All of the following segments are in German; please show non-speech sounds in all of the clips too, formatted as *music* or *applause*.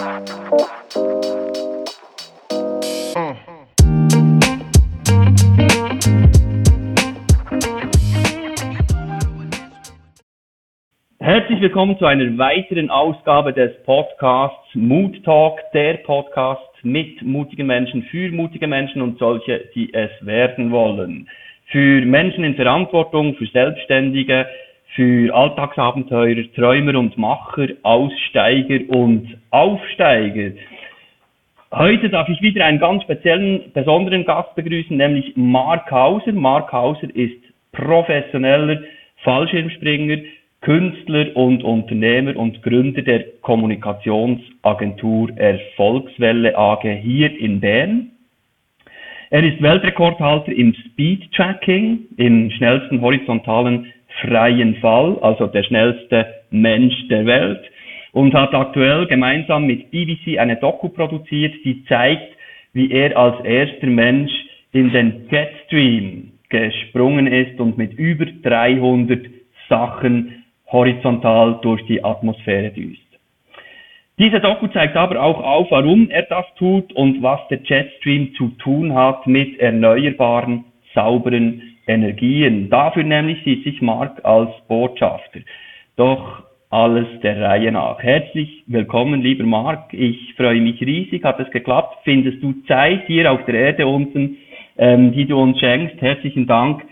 Herzlich willkommen zu einer weiteren Ausgabe des Podcasts Mood Talk, der Podcast mit mutigen Menschen, für mutige Menschen und solche, die es werden wollen. Für Menschen in Verantwortung, für Selbstständige, für Alltagsabenteurer, Träumer und Macher, Aussteiger und Aufsteiger. Heute darf ich wieder einen ganz speziellen, besonderen Gast begrüßen, nämlich Mark Hauser. Mark Hauser ist professioneller Fallschirmspringer, Künstler und Unternehmer und Gründer der Kommunikationsagentur Erfolgswelle AG hier in Bern. Er ist Weltrekordhalter im Speed-Tracking, im schnellsten horizontalen freien Fall, also der schnellste Mensch der Welt, und hat aktuell gemeinsam mit BBC eine Doku produziert, die zeigt, wie er als erster Mensch in den Jetstream gesprungen ist und mit über 300 Sachen horizontal durch die Atmosphäre düst. Diese Doku zeigt aber auch auf, warum er das tut und was der Jetstream zu tun hat mit erneuerbaren, sauberen Energien. Dafür nämlich sieht sich Mark als Botschafter. Doch alles der Reihe nach. Herzlich willkommen, lieber Mark. Ich freue mich riesig. Hat es geklappt? Findest du Zeit hier auf der Erde unten, ähm, die du uns schenkst? Herzlichen Dank.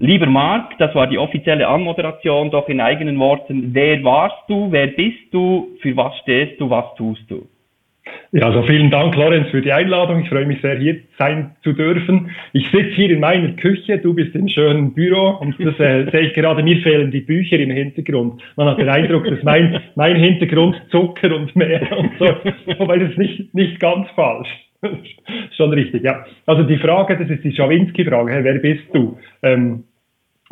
Lieber Marc, das war die offizielle Anmoderation, doch in eigenen Worten, wer warst du, wer bist du, für was stehst du, was tust du? Ja, also vielen Dank, Lorenz, für die Einladung. Ich freue mich sehr, hier sein zu dürfen. Ich sitze hier in meiner Küche, du bist im schönen Büro und das äh, sehe ich gerade, mir fehlen die Bücher im Hintergrund. Man hat den Eindruck, dass mein, mein Hintergrund Zucker und mehr und so, wobei das ist nicht, nicht ganz falsch. Schon richtig, ja. Also die Frage, das ist die Schawinski-Frage, hey, wer bist du? Ähm,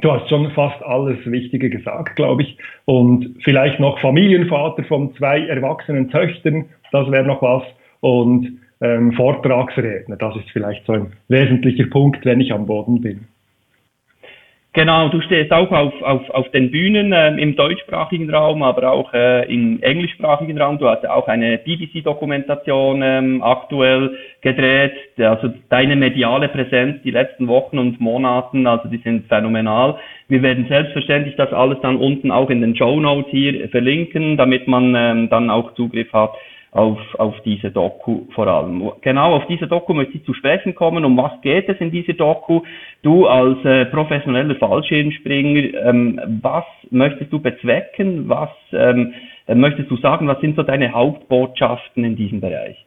du hast schon fast alles Wichtige gesagt, glaube ich. Und vielleicht noch Familienvater von zwei erwachsenen Töchtern, das wäre noch was. Und ähm, Vortragsredner, das ist vielleicht so ein wesentlicher Punkt, wenn ich am Boden bin. Genau, du stehst auch auf, auf, auf den Bühnen äh, im deutschsprachigen Raum, aber auch äh, im englischsprachigen Raum. Du hast auch eine BBC-Dokumentation ähm, aktuell gedreht. Also deine mediale Präsenz die letzten Wochen und Monaten, also die sind phänomenal. Wir werden selbstverständlich das alles dann unten auch in den Show Notes hier verlinken, damit man ähm, dann auch Zugriff hat auf, auf diese Doku vor allem. Genau auf diese Doku möchte ich zu sprechen kommen. Um was geht es in dieser Doku? Du als äh, professioneller Fallschirmspringer, ähm, was möchtest du bezwecken? Was ähm, möchtest du sagen? Was sind so deine Hauptbotschaften in diesem Bereich?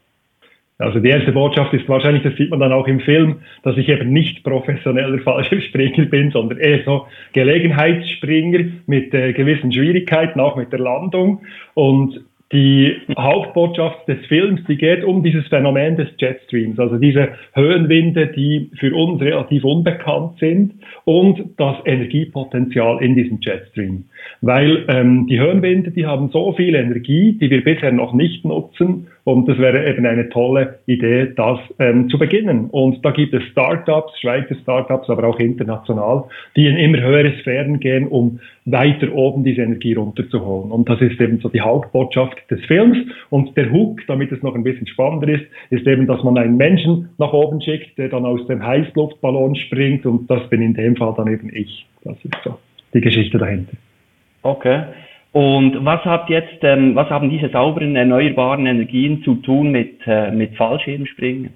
Also die erste Botschaft ist wahrscheinlich, das sieht man dann auch im Film, dass ich eben nicht professioneller *laughs* Fallschirmspringer bin, sondern eher so Gelegenheitsspringer mit äh, gewissen Schwierigkeiten, auch mit der Landung. Und die Hauptbotschaft des Films, die geht um dieses Phänomen des Jetstreams, also diese Höhenwinde, die für uns relativ unbekannt sind und das Energiepotenzial in diesem Jetstream. Weil ähm, die Höhenwinde, die haben so viel Energie, die wir bisher noch nicht nutzen und das wäre eben eine tolle Idee, das ähm, zu beginnen. Und da gibt es Startups, Schweizer Startups, aber auch international, die in immer höhere Sphären gehen, um weiter oben diese Energie runterzuholen. Und das ist eben so die Hauptbotschaft des Films. Und der Hook, damit es noch ein bisschen spannender ist, ist eben, dass man einen Menschen nach oben schickt, der dann aus dem Heißluftballon springt. Und das bin in dem Fall dann eben ich. Das ist so die Geschichte dahinter. Okay. Und was hat jetzt, ähm, was haben diese sauberen erneuerbaren Energien zu tun mit, äh, mit Fallschirmspringen?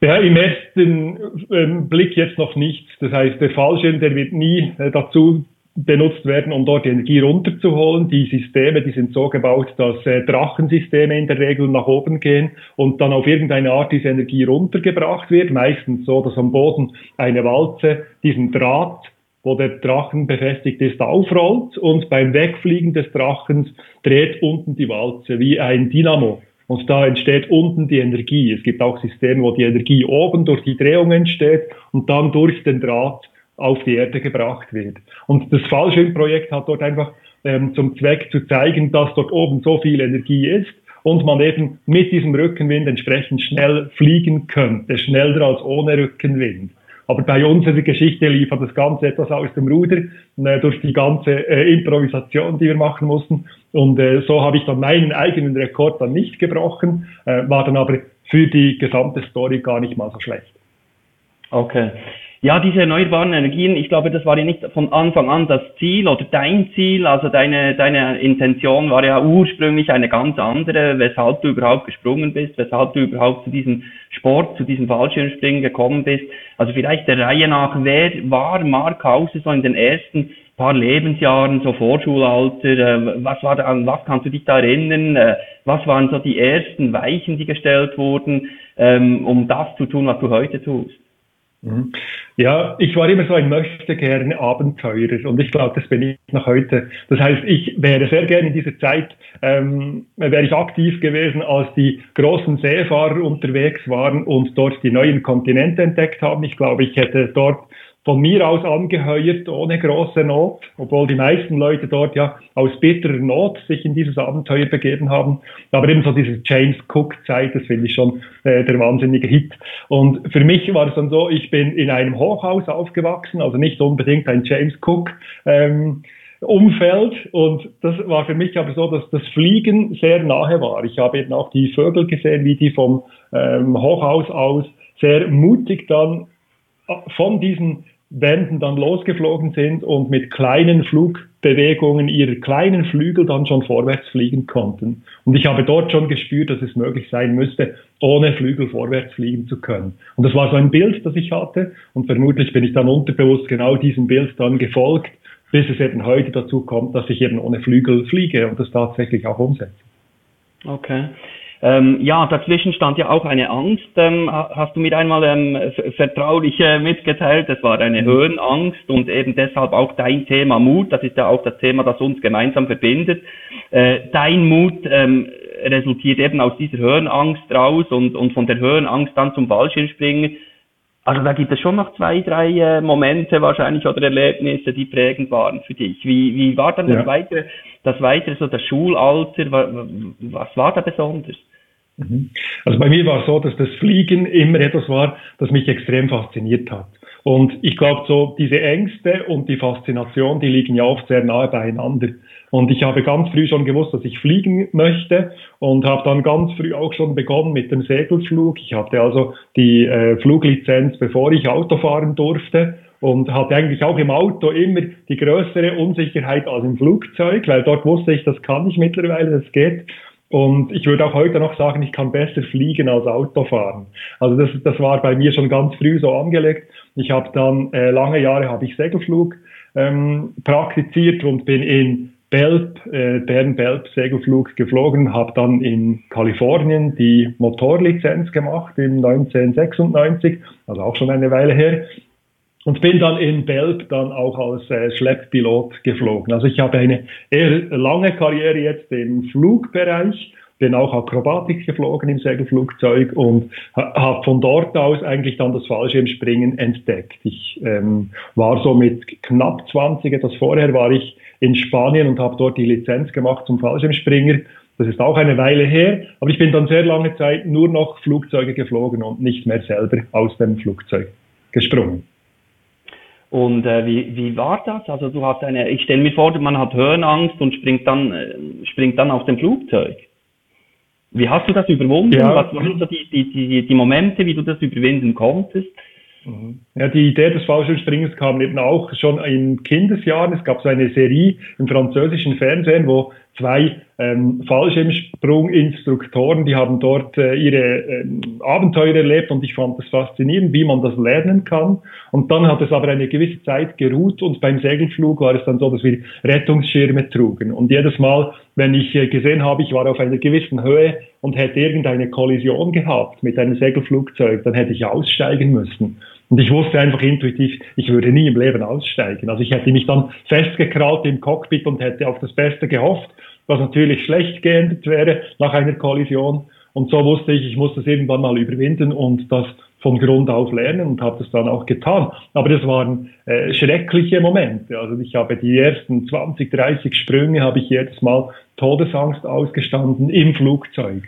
Ja, im ersten ähm, Blick jetzt noch nichts. Das heißt, der Fallschirm, der wird nie äh, dazu benutzt werden, um dort die Energie runterzuholen. Die Systeme, die sind so gebaut, dass äh, Drachensysteme in der Regel nach oben gehen und dann auf irgendeine Art diese Energie runtergebracht wird. Meistens so, dass am Boden eine Walze diesen Draht wo der Drachen befestigt ist, aufrollt und beim Wegfliegen des Drachens dreht unten die Walze wie ein Dynamo. Und da entsteht unten die Energie. Es gibt auch Systeme, wo die Energie oben durch die Drehung entsteht und dann durch den Draht auf die Erde gebracht wird. Und das Fallschirmprojekt hat dort einfach ähm, zum Zweck zu zeigen, dass dort oben so viel Energie ist und man eben mit diesem Rückenwind entsprechend schnell fliegen könnte, schneller als ohne Rückenwind. Aber bei unserer Geschichte lief das Ganze etwas aus dem Ruder äh, durch die ganze äh, Improvisation, die wir machen mussten. Und äh, so habe ich dann meinen eigenen Rekord dann nicht gebrochen, äh, war dann aber für die gesamte Story gar nicht mal so schlecht. Okay. Ja, diese erneuerbaren Energien, ich glaube, das war ja nicht von Anfang an das Ziel oder dein Ziel. Also deine, deine Intention war ja ursprünglich eine ganz andere, weshalb du überhaupt gesprungen bist, weshalb du überhaupt zu diesem Sport, zu diesem Fallschirmspringen gekommen bist. Also vielleicht der Reihe nach, wer war Mark Hause so in den ersten paar Lebensjahren, so Vorschulalter, äh, was war da, was kannst du dich da erinnern? Äh, was waren so die ersten Weichen, die gestellt wurden, ähm, um das zu tun, was du heute tust? Mhm. Ja, ich war immer so ein möchte gerne Abenteurer und ich glaube, das bin ich noch heute. Das heißt, ich wäre sehr gerne in dieser Zeit, ähm, wäre ich aktiv gewesen, als die großen Seefahrer unterwegs waren und dort die neuen Kontinente entdeckt haben. Ich glaube, ich hätte dort von mir aus angeheuert, ohne große Not, obwohl die meisten Leute dort ja aus bitterer Not sich in dieses Abenteuer begeben haben. Aber eben so diese James Cook-Zeit, das finde ich schon äh, der wahnsinnige Hit. Und für mich war es dann so, ich bin in einem Hochhaus aufgewachsen, also nicht unbedingt ein James Cook. Ähm, Umfeld und das war für mich aber so, dass das Fliegen sehr nahe war. Ich habe eben auch die Vögel gesehen, wie die vom ähm, Hochhaus aus sehr mutig dann äh, von diesen Wänden dann losgeflogen sind und mit kleinen Flugbewegungen ihrer kleinen Flügel dann schon vorwärts fliegen konnten. Und ich habe dort schon gespürt, dass es möglich sein müsste, ohne Flügel vorwärts fliegen zu können. Und das war so ein Bild, das ich hatte. Und vermutlich bin ich dann unterbewusst genau diesem Bild dann gefolgt, bis es eben heute dazu kommt, dass ich eben ohne Flügel fliege und das tatsächlich auch umsetze. Okay. Ähm, ja, dazwischen stand ja auch eine Angst, ähm, hast du mir einmal ähm, vertraulich äh, mitgeteilt. Es war eine mhm. Höhenangst und eben deshalb auch dein Thema Mut. Das ist ja auch das Thema, das uns gemeinsam verbindet. Äh, dein Mut ähm, resultiert eben aus dieser Höhenangst raus und, und von der Höhenangst dann zum Fallschirmspringen. Also da gibt es schon noch zwei, drei äh, Momente wahrscheinlich oder Erlebnisse, die prägend waren für dich. Wie, wie war dann ja. das weitere, das weitere, so das Schulalter? Was war da besonders? Mhm. Also bei mir war es so, dass das Fliegen immer etwas war, das mich extrem fasziniert hat. Und ich glaube, so diese Ängste und die Faszination, die liegen ja oft sehr nahe beieinander. Und ich habe ganz früh schon gewusst, dass ich fliegen möchte und habe dann ganz früh auch schon begonnen mit dem Segelflug. Ich hatte also die äh, Fluglizenz, bevor ich Auto fahren durfte und hatte eigentlich auch im Auto immer die größere Unsicherheit als im Flugzeug, weil dort wusste ich, das kann ich mittlerweile, das geht. Und ich würde auch heute noch sagen, ich kann besser fliegen als Auto fahren. Also das, das war bei mir schon ganz früh so angelegt. Ich habe dann äh, lange Jahre habe ich Segelflug ähm, praktiziert und bin in Belp, äh, Bern-Belp Segelflug geflogen, habe dann in Kalifornien die Motorlizenz gemacht im 1996, also auch schon eine Weile her und bin dann in Belp dann auch als äh, Schlepppilot geflogen. Also ich habe eine eher lange Karriere jetzt im Flugbereich, bin auch Akrobatik geflogen im Segelflugzeug und habe von dort aus eigentlich dann das Fallschirmspringen entdeckt. Ich ähm, war so mit knapp 20, etwas vorher war ich in Spanien und habe dort die Lizenz gemacht zum Fallschirmspringer. Das ist auch eine Weile her, aber ich bin dann sehr lange Zeit nur noch Flugzeuge geflogen und nicht mehr selber aus dem Flugzeug gesprungen. Und äh, wie, wie war das? Also du hast eine, ich stelle mir vor, man hat Höhenangst und springt dann, äh, springt dann aus dem Flugzeug. Wie hast du das überwunden? Ja. Was waren so die, die, die, die Momente, wie du das überwinden konntest? Mhm. Ja, die Idee des Fallschirmspringens kam eben auch schon in Kindesjahren. Es gab so eine Serie im französischen Fernsehen, wo zwei ähm, Fallschirmsprunginstruktoren, die haben dort äh, ihre ähm, Abenteuer erlebt und ich fand das faszinierend, wie man das lernen kann. Und dann hat es aber eine gewisse Zeit geruht und beim Segelflug war es dann so, dass wir Rettungsschirme trugen. Und jedes Mal, wenn ich äh, gesehen habe, ich war auf einer gewissen Höhe und hätte irgendeine Kollision gehabt mit einem Segelflugzeug, dann hätte ich aussteigen müssen. Und ich wusste einfach intuitiv, ich würde nie im Leben aussteigen. Also ich hätte mich dann festgekrallt im Cockpit und hätte auf das Beste gehofft was natürlich schlecht geendet wäre nach einer Kollision. Und so wusste ich, ich muss das irgendwann mal überwinden und das von Grund auf lernen und habe das dann auch getan. Aber das waren äh, schreckliche Momente. Also ich habe die ersten 20, 30 Sprünge habe ich jedes Mal Todesangst ausgestanden im Flugzeug.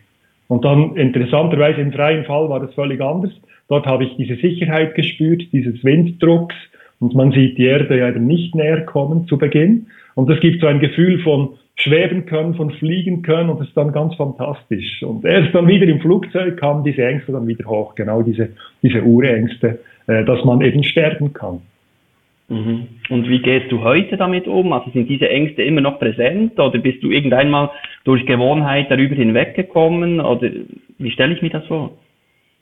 Und dann interessanterweise im freien Fall war das völlig anders. Dort habe ich diese Sicherheit gespürt, dieses Winddrucks und man sieht die Erde ja eben nicht näher kommen zu Beginn. Und es gibt so ein Gefühl von schweben können, von fliegen können und das ist dann ganz fantastisch. Und erst dann wieder im Flugzeug kamen diese Ängste dann wieder hoch, genau diese, diese Urängste, äh, dass man eben sterben kann. Mhm. Und wie gehst du heute damit um? Also sind diese Ängste immer noch präsent oder bist du irgendeinmal durch Gewohnheit darüber hinweggekommen oder wie stelle ich mir das vor?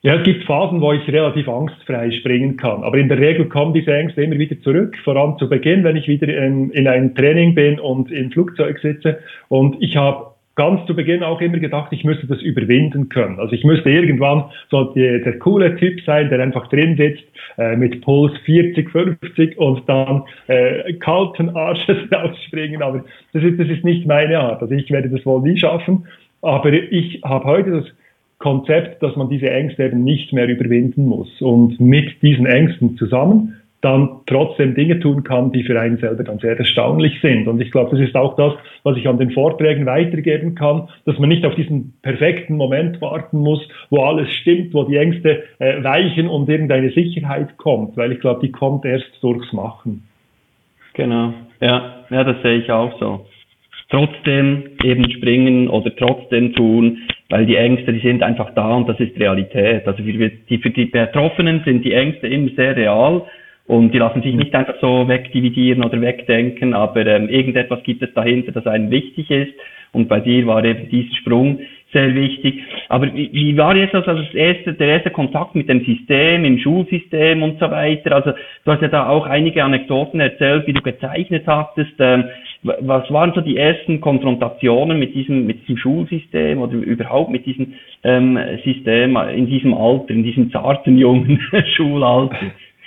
Ja, es gibt Phasen, wo ich relativ angstfrei springen kann. Aber in der Regel kommen diese Ängste immer wieder zurück. Vor allem zu Beginn, wenn ich wieder in, in einem Training bin und im Flugzeug sitze. Und ich habe ganz zu Beginn auch immer gedacht, ich müsste das überwinden können. Also ich müsste irgendwann so die, der coole Typ sein, der einfach drin sitzt äh, mit Puls 40, 50 und dann äh, kalten Arsches *laughs* rausspringen. Aber das ist, das ist nicht meine Art. Also ich werde das wohl nie schaffen. Aber ich habe heute das Konzept, dass man diese Ängste eben nicht mehr überwinden muss und mit diesen Ängsten zusammen dann trotzdem Dinge tun kann, die für einen selber dann sehr erstaunlich sind. Und ich glaube, das ist auch das, was ich an den Vorträgen weitergeben kann, dass man nicht auf diesen perfekten Moment warten muss, wo alles stimmt, wo die Ängste äh, weichen und irgendeine Sicherheit kommt, weil ich glaube, die kommt erst durchs Machen. Genau, ja, ja, das sehe ich auch so. Trotzdem eben springen oder trotzdem tun, weil die Ängste, die sind einfach da und das ist Realität. Also für die, für die Betroffenen sind die Ängste immer sehr real und die lassen sich nicht einfach so wegdividieren oder wegdenken, aber ähm, irgendetwas gibt es dahinter, das einem wichtig ist. Und bei dir war eben dieser Sprung sehr wichtig. Aber wie, wie war jetzt also das erste, der erste Kontakt mit dem System, im Schulsystem und so weiter? Also du hast ja da auch einige Anekdoten erzählt, wie du gezeichnet hattest. Ähm, was waren so die ersten Konfrontationen mit diesem, mit diesem Schulsystem oder überhaupt mit diesem ähm, System in diesem Alter, in diesem zarten jungen *laughs* Schulalter?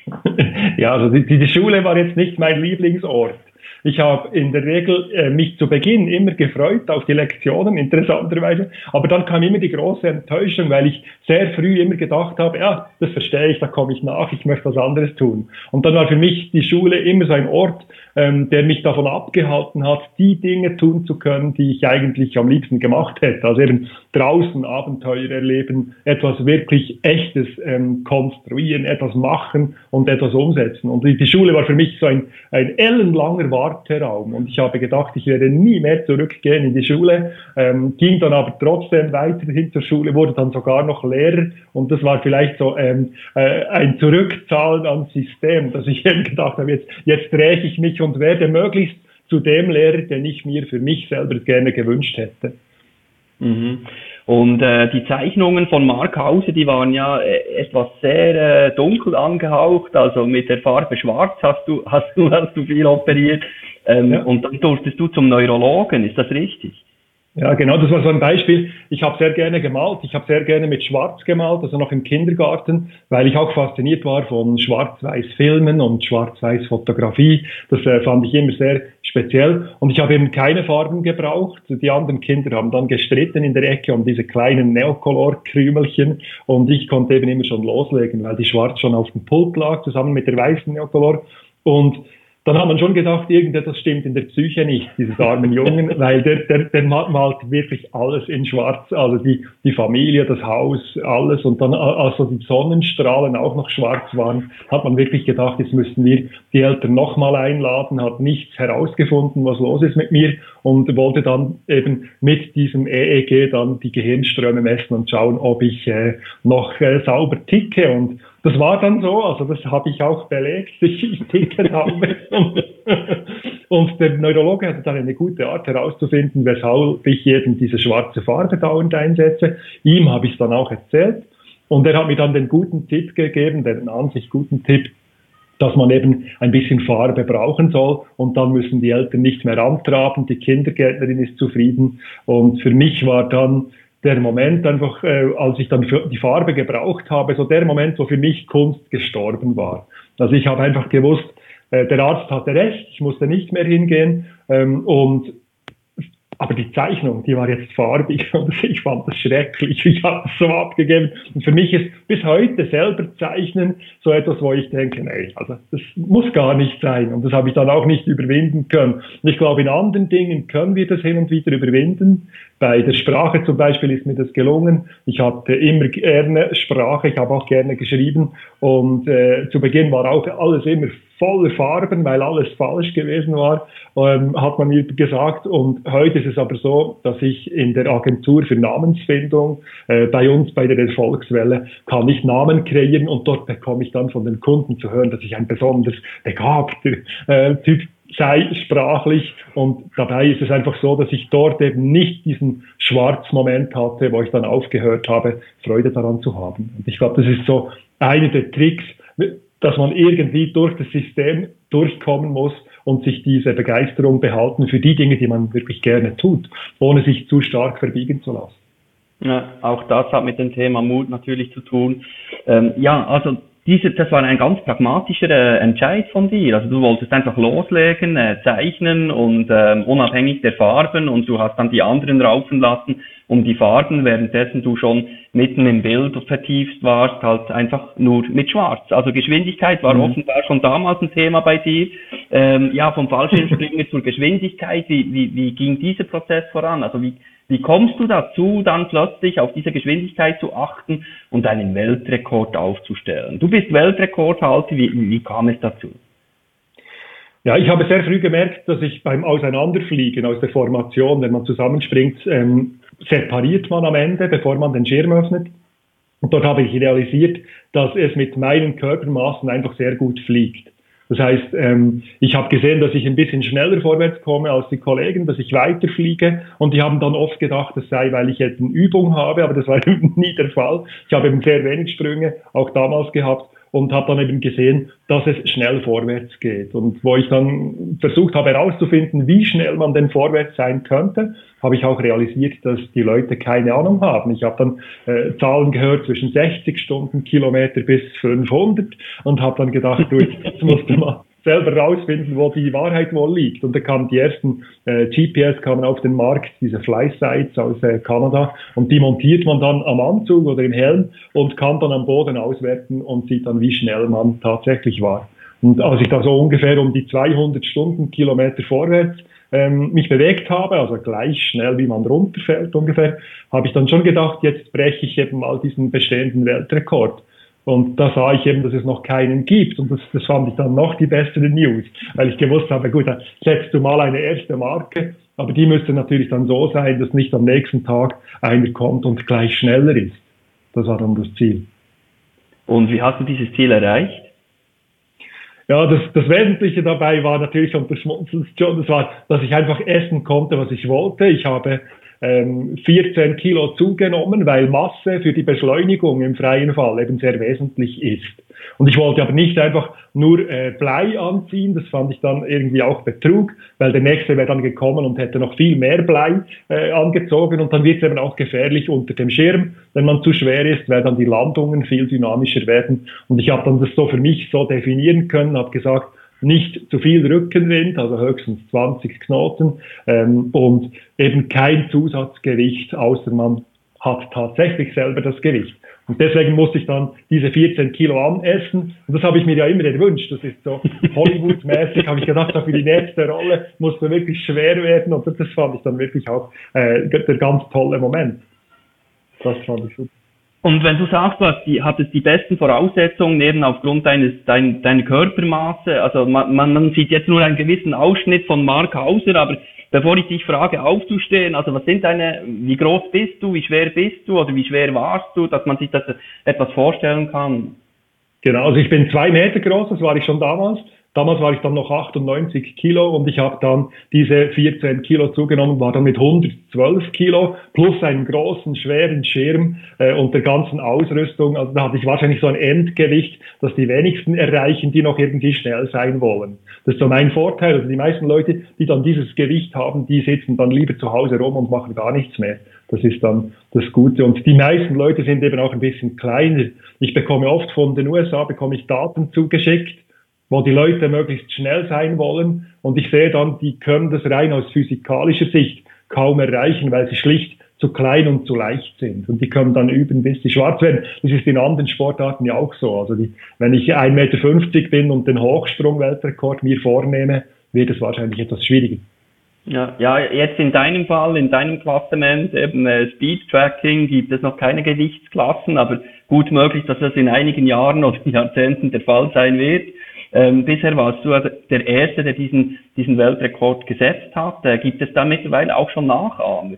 *laughs* Ja, also die, die Schule war jetzt nicht mein Lieblingsort. Ich habe in der Regel äh, mich zu Beginn immer gefreut auf die Lektionen, interessanterweise. Aber dann kam immer die große Enttäuschung, weil ich sehr früh immer gedacht habe, ja, das verstehe ich, da komme ich nach, ich möchte was anderes tun. Und dann war für mich die Schule immer so ein Ort, ähm, der mich davon abgehalten hat, die Dinge tun zu können, die ich eigentlich am liebsten gemacht hätte. Also eben draußen Abenteuer erleben, etwas wirklich Echtes ähm, konstruieren, etwas machen und etwas umsetzen. Und die Schule war für mich so ein, ein ellenlanger Warteraum. Und ich habe gedacht, ich werde nie mehr zurückgehen in die Schule, ähm, ging dann aber trotzdem weiterhin zur Schule, wurde dann sogar noch Lehrer. Und das war vielleicht so ähm, äh, ein Zurückzahlen ans System, dass ich *laughs* eben gedacht habe, jetzt, jetzt drehe ich mich und werde möglichst zu dem Lehrer, den ich mir für mich selber gerne gewünscht hätte. Mhm. Und äh, die Zeichnungen von Mark Hause, die waren ja äh, etwas sehr äh, dunkel angehaucht, also mit der Farbe Schwarz hast du *laughs* hast du hast du viel operiert ähm, ja. und dann durftest du zum Neurologen, ist das richtig? Ja, genau, das war so ein Beispiel. Ich habe sehr gerne gemalt. Ich habe sehr gerne mit Schwarz gemalt, also noch im Kindergarten, weil ich auch fasziniert war von Schwarz-Weiß-Filmen und Schwarz-Weiß-Fotografie. Das äh, fand ich immer sehr speziell. Und ich habe eben keine Farben gebraucht. Die anderen Kinder haben dann gestritten in der Ecke um diese kleinen Neocolor-Krümelchen. Und ich konnte eben immer schon loslegen, weil die Schwarz schon auf dem Pult lag, zusammen mit der weißen Neocolor. Und dann hat man schon gedacht, irgendetwas stimmt in der Psyche nicht, dieses armen Jungen, *laughs* weil der, der, der malt wirklich alles in schwarz, also die, die Familie, das Haus, alles. Und dann, also die Sonnenstrahlen auch noch schwarz waren, hat man wirklich gedacht, jetzt müssten wir die Eltern nochmal einladen, hat nichts herausgefunden, was los ist mit mir und wollte dann eben mit diesem EEG dann die Gehirnströme messen und schauen, ob ich äh, noch äh, sauber ticke. Und das war dann so, also das habe ich auch belegt, *laughs* ich ticke habe. und der Neurologe hatte dann eine gute Art herauszufinden, weshalb ich eben diese schwarze Farbe dauernd einsetze. Ihm habe ich es dann auch erzählt. Und er hat mir dann den guten Tipp gegeben, den an sich guten Tipp, dass man eben ein bisschen Farbe brauchen soll und dann müssen die Eltern nicht mehr antraben, die Kindergärtnerin ist zufrieden. Und für mich war dann der Moment einfach, äh, als ich dann die Farbe gebraucht habe, so der Moment, wo für mich Kunst gestorben war. Also ich habe einfach gewusst, äh, der Arzt hatte recht, ich musste nicht mehr hingehen ähm, und aber die Zeichnung, die war jetzt farbig *laughs* und ich fand das schrecklich. Ich habe es so abgegeben. Und für mich ist bis heute selber zeichnen so etwas, wo ich denke, nee, also das muss gar nicht sein. Und das habe ich dann auch nicht überwinden können. Und ich glaube, in anderen Dingen können wir das hin und wieder überwinden. Bei der Sprache zum Beispiel ist mir das gelungen. Ich hatte immer gerne Sprache, ich habe auch gerne geschrieben. Und äh, zu Beginn war auch alles immer voller Farben, weil alles falsch gewesen war, ähm, hat man mir gesagt. Und heute ist es aber so, dass ich in der Agentur für Namensfindung äh, bei uns bei der Erfolgswelle kann ich Namen kreieren und dort bekomme ich dann von den Kunden zu hören, dass ich ein besonders begabter äh, Typ sei sprachlich und dabei ist es einfach so, dass ich dort eben nicht diesen Schwarzmoment hatte, wo ich dann aufgehört habe, Freude daran zu haben. Und ich glaube, das ist so einer der Tricks, dass man irgendwie durch das System durchkommen muss und sich diese Begeisterung behalten für die Dinge, die man wirklich gerne tut, ohne sich zu stark verbiegen zu lassen. Ja, auch das hat mit dem Thema Mut natürlich zu tun. Ähm, ja, also diese, das war ein ganz pragmatischer äh, Entscheid von dir. Also du wolltest einfach loslegen, äh, zeichnen und ähm, unabhängig der Farben und du hast dann die anderen raufen lassen um die Farben, währenddessen du schon mitten im Bild vertieft warst, halt einfach nur mit Schwarz. Also Geschwindigkeit war mhm. offenbar schon damals ein Thema bei dir. Ähm, ja, vom Fallschirmspringer *laughs* zur Geschwindigkeit, wie, wie, wie ging dieser Prozess voran? Also wie, wie kommst du dazu, dann plötzlich auf diese Geschwindigkeit zu achten und einen Weltrekord aufzustellen? Du bist Weltrekordhalter, wie, wie kam es dazu? Ja, ich habe sehr früh gemerkt, dass ich beim Auseinanderfliegen aus der Formation, wenn man zusammenspringt, ähm, separiert man am Ende, bevor man den Schirm öffnet. Und dort habe ich realisiert, dass es mit meinen Körpermaßen einfach sehr gut fliegt. Das heißt, ähm, ich habe gesehen, dass ich ein bisschen schneller vorwärts komme als die Kollegen, dass ich weiter fliege. Und die haben dann oft gedacht, das sei, weil ich jetzt eine Übung habe, aber das war *laughs* nie der Fall. Ich habe eben sehr wenig Sprünge, auch damals gehabt und habe dann eben gesehen, dass es schnell vorwärts geht. Und wo ich dann versucht habe herauszufinden, wie schnell man denn vorwärts sein könnte, habe ich auch realisiert, dass die Leute keine Ahnung haben. Ich habe dann äh, Zahlen gehört zwischen 60 Stundenkilometer bis 500 und habe dann gedacht, du, jetzt musst du mal selber rausfinden, wo die Wahrheit wohl liegt. Und da kamen die ersten äh, GPS kamen auf den Markt, diese Fly-Sites aus äh, Kanada, und die montiert man dann am Anzug oder im Helm und kann dann am Boden auswerten und sieht dann, wie schnell man tatsächlich war. Und als ich da so ungefähr um die 200 Stundenkilometer vorwärts ähm, mich bewegt habe, also gleich schnell wie man runterfällt ungefähr, habe ich dann schon gedacht, jetzt breche ich eben mal diesen bestehenden Weltrekord. Und da sah ich eben, dass es noch keinen gibt. Und das, das fand ich dann noch die bessere News, weil ich gewusst habe, gut, dann setzt du mal eine erste Marke, aber die müsste natürlich dann so sein, dass nicht am nächsten Tag einer kommt und gleich schneller ist. Das war dann das Ziel. Und wie hast du dieses Ziel erreicht? Ja, das, das Wesentliche dabei war natürlich, und das schmunzelst schon, das war, dass ich einfach essen konnte, was ich wollte. Ich habe ähm, 14 Kilo zugenommen, weil Masse für die Beschleunigung im freien Fall eben sehr wesentlich ist. Und ich wollte aber nicht einfach nur äh, Blei anziehen, das fand ich dann irgendwie auch Betrug, weil der nächste wäre dann gekommen und hätte noch viel mehr Blei äh, angezogen und dann wird es eben auch gefährlich unter dem Schirm, wenn man zu schwer ist, weil dann die Landungen viel dynamischer werden. Und ich habe dann das so für mich so definieren können, habe gesagt, nicht zu viel Rückenwind, also höchstens 20 Knoten ähm, und eben kein Zusatzgewicht, außer man hat tatsächlich selber das Gewicht. Und deswegen musste ich dann diese 14 Kilo anessen. Und das habe ich mir ja immer gewünscht. Das ist so *laughs* Hollywood-mäßig, habe ich gedacht, für die nächste Rolle musst du wirklich schwer werden. Und das fand ich dann wirklich auch äh, der ganz tolle Moment. Das fand ich super. Und wenn du sagst, du hast die, hattest die besten Voraussetzungen eben aufgrund deines, dein, deiner Körpermaße, also man, man, man sieht jetzt nur einen gewissen Ausschnitt von Mark Hauser, aber bevor ich dich frage aufzustehen, also was sind deine, wie groß bist du, wie schwer bist du oder wie schwer warst du, dass man sich das etwas vorstellen kann? Genau, also ich bin zwei Meter groß, das war ich schon damals. Damals war ich dann noch 98 Kilo und ich habe dann diese 14 Kilo zugenommen, war dann mit 112 Kilo plus einen großen, schweren Schirm äh, und der ganzen Ausrüstung. Also da hatte ich wahrscheinlich so ein Endgewicht, das die wenigsten erreichen, die noch irgendwie schnell sein wollen. Das ist so mein Vorteil. Also die meisten Leute, die dann dieses Gewicht haben, die sitzen dann lieber zu Hause rum und machen gar nichts mehr. Das ist dann das Gute. Und die meisten Leute sind eben auch ein bisschen kleiner. Ich bekomme oft von den USA, bekomme ich Daten zugeschickt wo die Leute möglichst schnell sein wollen. Und ich sehe dann, die können das rein aus physikalischer Sicht, kaum erreichen, weil sie schlicht zu klein und zu leicht sind. Und die können dann üben, bis sie schwarz werden. Das ist in anderen Sportarten ja auch so. Also die, wenn ich 1,50 Meter bin und den Hochsprung-Weltrekord mir vornehme, wird es wahrscheinlich etwas schwieriger. Ja, ja, jetzt in deinem Fall, in deinem Klassement, eben äh, Speed Tracking, gibt es noch keine Gewichtsklassen, aber gut möglich, dass das in einigen Jahren oder Jahrzehnten der Fall sein wird. Ähm, bisher warst du also der Erste, der diesen, diesen Weltrekord gesetzt hat. Äh, gibt es da mittlerweile auch schon Nachahmer?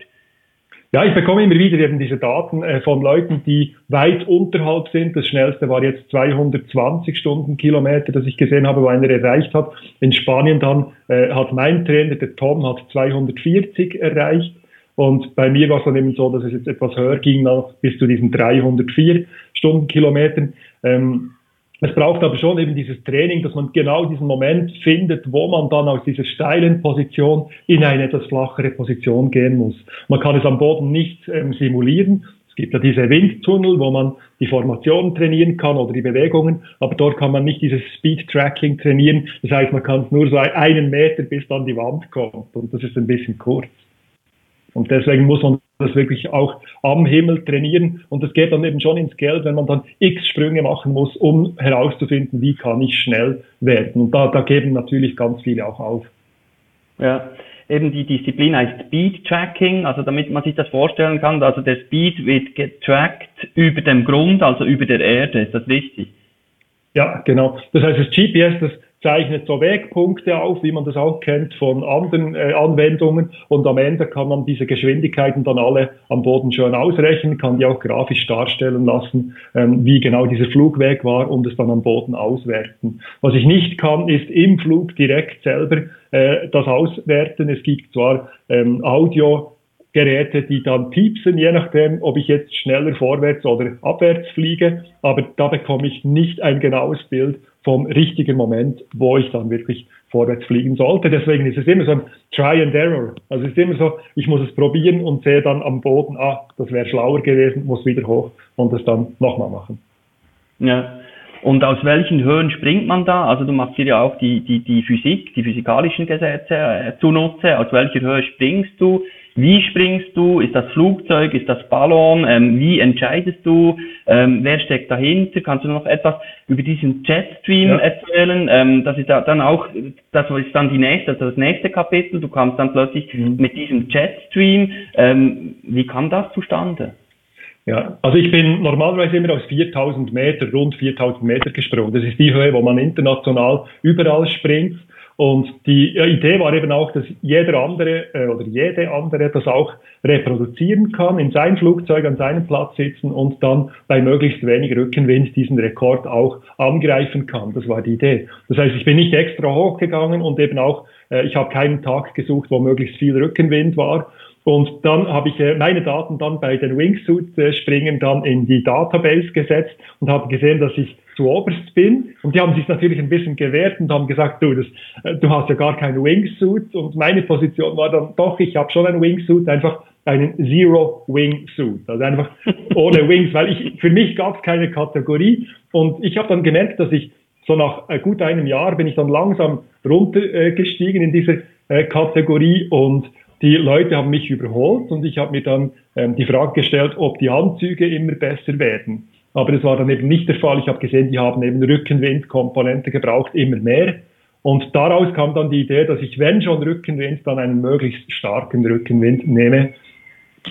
Ja, ich bekomme immer wieder eben diese Daten äh, von Leuten, die weit unterhalb sind. Das schnellste war jetzt 220 Stundenkilometer, das ich gesehen habe, wo einer erreicht hat. In Spanien dann äh, hat mein Trainer, der Tom, hat 240 erreicht. Und bei mir war es dann eben so, dass es jetzt etwas höher ging, bis zu diesen 304 Stundenkilometern. Ähm, es braucht aber schon eben dieses Training, dass man genau diesen Moment findet, wo man dann aus dieser steilen Position in eine etwas flachere Position gehen muss. Man kann es am Boden nicht ähm, simulieren. Es gibt ja diese Windtunnel, wo man die Formation trainieren kann oder die Bewegungen, aber dort kann man nicht dieses Speed Tracking trainieren. Das heißt, man kann nur so einen Meter bis dann die Wand kommt und das ist ein bisschen kurz. Und deswegen muss man das wirklich auch am Himmel trainieren. Und das geht dann eben schon ins Geld, wenn man dann x Sprünge machen muss, um herauszufinden, wie kann ich schnell werden. Und da, da geben natürlich ganz viele auch auf. Ja, eben die Disziplin heißt Speed Tracking, also damit man sich das vorstellen kann, also der Speed wird getrackt über dem Grund, also über der Erde, ist das richtig? Ja, genau. Das heißt, das GPS, das zeichnet so Wegpunkte auf, wie man das auch kennt von anderen äh, Anwendungen. Und am Ende kann man diese Geschwindigkeiten dann alle am Boden schön ausrechnen, kann die auch grafisch darstellen lassen, ähm, wie genau dieser Flugweg war und es dann am Boden auswerten. Was ich nicht kann, ist im Flug direkt selber äh, das auswerten. Es gibt zwar ähm, Audio, Geräte, die dann piepsen, je nachdem, ob ich jetzt schneller vorwärts oder abwärts fliege. Aber da bekomme ich nicht ein genaues Bild vom richtigen Moment, wo ich dann wirklich vorwärts fliegen sollte. Deswegen ist es immer so ein Try and Error. Also es ist immer so, ich muss es probieren und sehe dann am Boden, ah, das wäre schlauer gewesen, muss wieder hoch und das dann nochmal machen. Ja. Und aus welchen Höhen springt man da? Also du machst hier ja auch die, die, die Physik, die physikalischen Gesetze äh, zunutze. Aus welcher Höhe springst du? Wie springst du? Ist das Flugzeug? Ist das Ballon? Ähm, wie entscheidest du? Ähm, wer steckt dahinter? Kannst du noch etwas über diesen Jetstream ja. erzählen? Ähm, das ist ja dann auch, das ist dann die nächste, also das nächste Kapitel. Du kamst dann plötzlich mhm. mit diesem Jetstream. Ähm, wie kam das zustande? Ja, also ich bin normalerweise immer aus 4000 Meter, rund 4000 Meter gesprungen. Das ist die Höhe, wo man international überall springt. Und die Idee war eben auch, dass jeder andere äh, oder jede andere das auch reproduzieren kann, in sein Flugzeug an seinem Platz sitzen und dann bei möglichst wenig Rückenwind diesen Rekord auch angreifen kann. Das war die Idee. Das heißt, ich bin nicht extra hochgegangen und eben auch, äh, ich habe keinen Tag gesucht, wo möglichst viel Rückenwind war. Und dann habe ich äh, meine Daten dann bei den Wingsuit-Springen dann in die Database gesetzt und habe gesehen, dass ich zu oberst bin. Und die haben sich natürlich ein bisschen gewehrt und haben gesagt, du, das, äh, du hast ja gar keinen Wingsuit. Und meine Position war dann, doch, ich habe schon einen Wingsuit, einfach einen Zero Wingsuit. Also einfach ohne Wings, weil ich, für mich gab es keine Kategorie. Und ich habe dann gemerkt, dass ich so nach äh, gut einem Jahr bin ich dann langsam runtergestiegen in dieser äh, Kategorie und die Leute haben mich überholt und ich habe mir dann ähm, die Frage gestellt, ob die Anzüge immer besser werden. Aber das war dann eben nicht der Fall. Ich habe gesehen, die haben eben Rückenwindkomponente gebraucht, immer mehr. Und daraus kam dann die Idee, dass ich, wenn schon Rückenwind, dann einen möglichst starken Rückenwind nehme.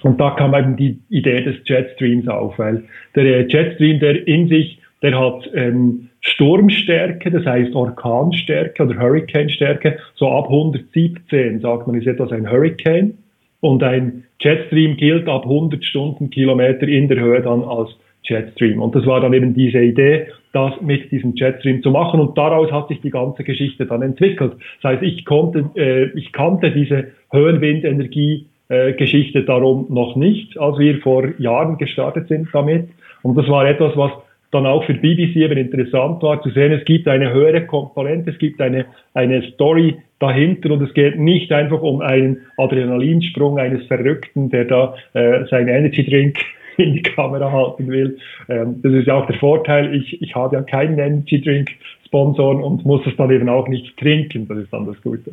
Und da kam eben die Idee des Jetstreams auf, weil der Jetstream, der in sich, der hat ähm, Sturmstärke, das heißt Orkanstärke oder Hurricanestärke, so ab 117 sagt man, ist etwas ein Hurricane. Und ein Jetstream gilt ab 100 Stundenkilometer in der Höhe dann als Jetstream. Und das war dann eben diese Idee, das mit diesem Jetstream zu machen. Und daraus hat sich die ganze Geschichte dann entwickelt. Das heißt, ich konnte, äh, ich kannte diese Höhenwindenergie äh, Geschichte darum noch nicht, als wir vor Jahren gestartet sind damit. Und das war etwas, was dann auch für BBC eben interessant war, zu sehen, es gibt eine höhere Komponente, es gibt eine, eine Story dahinter und es geht nicht einfach um einen Adrenalinsprung eines Verrückten, der da äh, sein Energy Drink *laughs* in die Kamera halten will. Ähm, das ist ja auch der Vorteil. Ich, ich habe ja keinen Energy Drink Sponsoren und muss es dann eben auch nicht trinken. Das ist dann das Gute.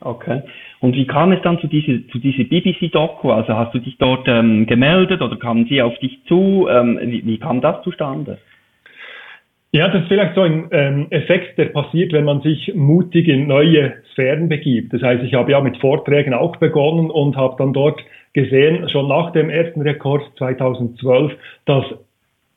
Okay. Und wie kam es dann zu dieser, zu dieser BBC-Doku? Also hast du dich dort ähm, gemeldet oder kamen sie auf dich zu? Ähm, wie, wie kam das zustande? Ja, das ist vielleicht so ein ähm, Effekt, der passiert, wenn man sich mutig in neue Sphären begibt. Das heißt, ich habe ja mit Vorträgen auch begonnen und habe dann dort gesehen, schon nach dem ersten Rekord 2012, dass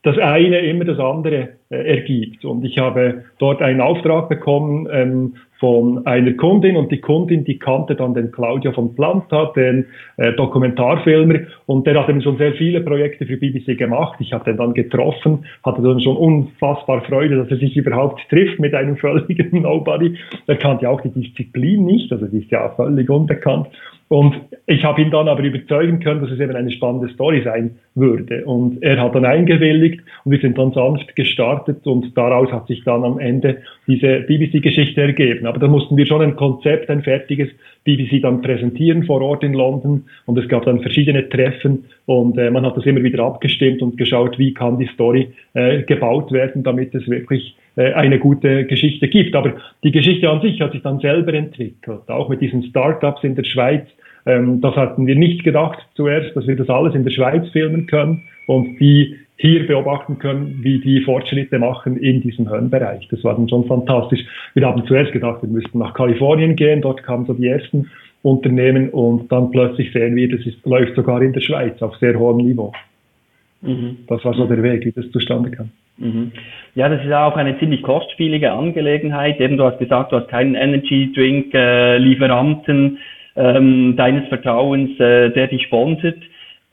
das eine immer das andere äh, ergibt. Und ich habe dort einen Auftrag bekommen ähm, von einer Kundin und die Kundin, die kannte dann den Claudio von Planta, den äh, Dokumentarfilmer und der hat eben schon sehr viele Projekte für BBC gemacht. Ich habe den dann getroffen, hatte dann schon unfassbar Freude, dass er sich überhaupt trifft mit einem völligen *laughs* Nobody. Er kannte auch die Disziplin nicht, also die ist ja völlig unbekannt. Und ich habe ihn dann aber überzeugen können, dass es eben eine spannende Story sein würde. Und er hat dann eingewilligt und wir sind dann sanft gestartet und daraus hat sich dann am Ende diese BBC-Geschichte ergeben. Aber da mussten wir schon ein Konzept, ein fertiges BBC dann präsentieren vor Ort in London und es gab dann verschiedene Treffen und äh, man hat das immer wieder abgestimmt und geschaut, wie kann die Story äh, gebaut werden, damit es wirklich äh, eine gute Geschichte gibt. Aber die Geschichte an sich hat sich dann selber entwickelt, auch mit diesen Startups in der Schweiz. Ähm, das hatten wir nicht gedacht zuerst, dass wir das alles in der Schweiz filmen können und die hier beobachten können, wie die Fortschritte machen in diesem Höhenbereich. Das war dann schon fantastisch. Wir haben zuerst gedacht, wir müssten nach Kalifornien gehen, dort kamen so die ersten Unternehmen und dann plötzlich sehen wir, das ist, läuft sogar in der Schweiz auf sehr hohem Niveau. Mhm. Das war so der Weg, wie das zustande kam. Mhm. Ja, das ist auch eine ziemlich kostspielige Angelegenheit. Eben, du hast gesagt, du hast keinen Energy Drink äh, Lieferanten ähm, deines Vertrauens, äh, der dich sponsert.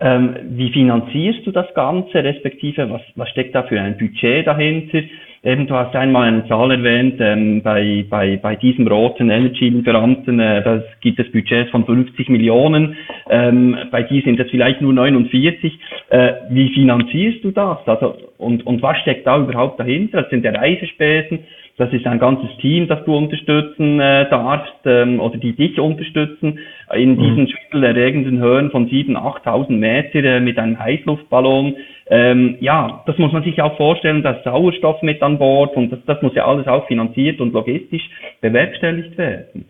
Ähm, wie finanzierst du das Ganze, respektive was, was steckt da für ein Budget dahinter? Eben, du hast einmal eine Zahl erwähnt, ähm, bei, bei, bei diesem roten Energy-Lieferanten, äh, das gibt es Budgets von 50 Millionen, ähm, bei die sind es vielleicht nur 49. Äh, wie finanzierst du das? Also, und, und was steckt da überhaupt dahinter? Das sind der Reisespesen, das ist ein ganzes Team, das du unterstützen äh, darfst ähm, oder die dich unterstützen in mhm. diesen schwindelerregenden Höhen von 7.000, 8.000 Meter äh, mit einem Heißluftballon. Ähm, ja, das muss man sich auch vorstellen, da ist Sauerstoff mit an Bord und das, das muss ja alles auch finanziert und logistisch bewerkstelligt werden.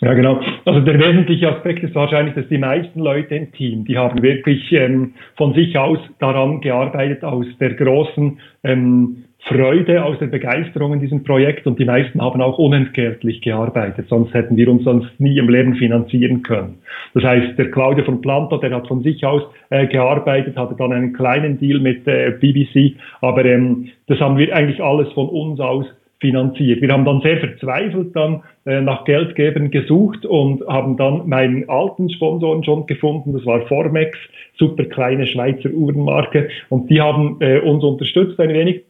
Ja, genau. Also der wesentliche Aspekt ist wahrscheinlich, dass die meisten Leute im Team, die haben wirklich ähm, von sich aus daran gearbeitet, aus der großen ähm, Freude, aus der Begeisterung in diesem Projekt und die meisten haben auch unentgeltlich gearbeitet, sonst hätten wir uns sonst nie im Leben finanzieren können. Das heißt, der Claudio von Planto, der hat von sich aus äh, gearbeitet, hatte dann einen kleinen Deal mit äh, BBC, aber ähm, das haben wir eigentlich alles von uns aus finanziert. Wir haben dann sehr verzweifelt dann äh, nach Geldgebern gesucht und haben dann meinen alten Sponsoren schon gefunden, das war Formex, super kleine Schweizer Uhrenmarke und die haben äh, uns unterstützt ein wenig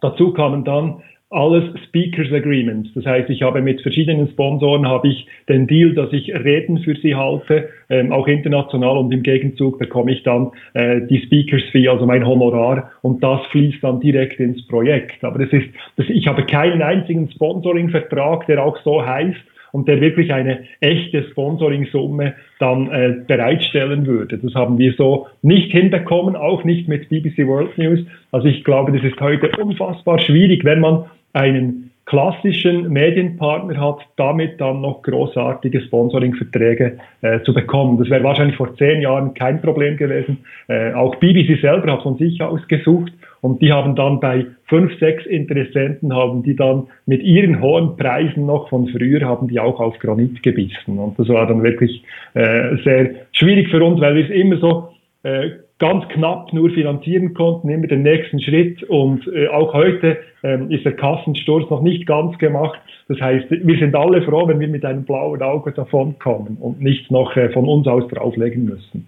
Dazu kamen dann alles Speakers Agreements. Das heißt, ich habe mit verschiedenen Sponsoren habe ich den Deal, dass ich Reden für sie halte, ähm, auch international und im Gegenzug bekomme ich dann äh, die Speakers Fee, also mein Honorar und das fließt dann direkt ins Projekt. Aber das ist, das, ich habe keinen einzigen Sponsoring-Vertrag, der auch so heißt und der wirklich eine echte Sponsoring-Summe dann äh, bereitstellen würde. Das haben wir so nicht hinbekommen, auch nicht mit BBC World News. Also ich glaube, das ist heute unfassbar schwierig, wenn man einen klassischen Medienpartner hat, damit dann noch großartige Sponsoring-Verträge äh, zu bekommen. Das wäre wahrscheinlich vor zehn Jahren kein Problem gewesen. Äh, auch BBC selber hat von sich aus gesucht und die haben dann bei fünf, sechs Interessenten haben die dann mit ihren hohen Preisen noch von früher haben die auch auf Granit gebissen. Und das war dann wirklich äh, sehr schwierig für uns, weil wir es immer so äh, ganz knapp nur finanzieren konnten, immer den nächsten Schritt. Und äh, auch heute ähm, ist der Kassensturz noch nicht ganz gemacht. Das heißt, wir sind alle froh, wenn wir mit einem blauen Auge davonkommen und nicht noch äh, von uns aus drauflegen müssen.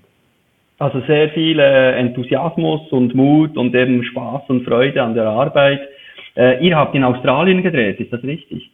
Also sehr viel äh, Enthusiasmus und Mut und eben Spaß und Freude an der Arbeit. Äh, ihr habt in Australien gedreht, ist das richtig?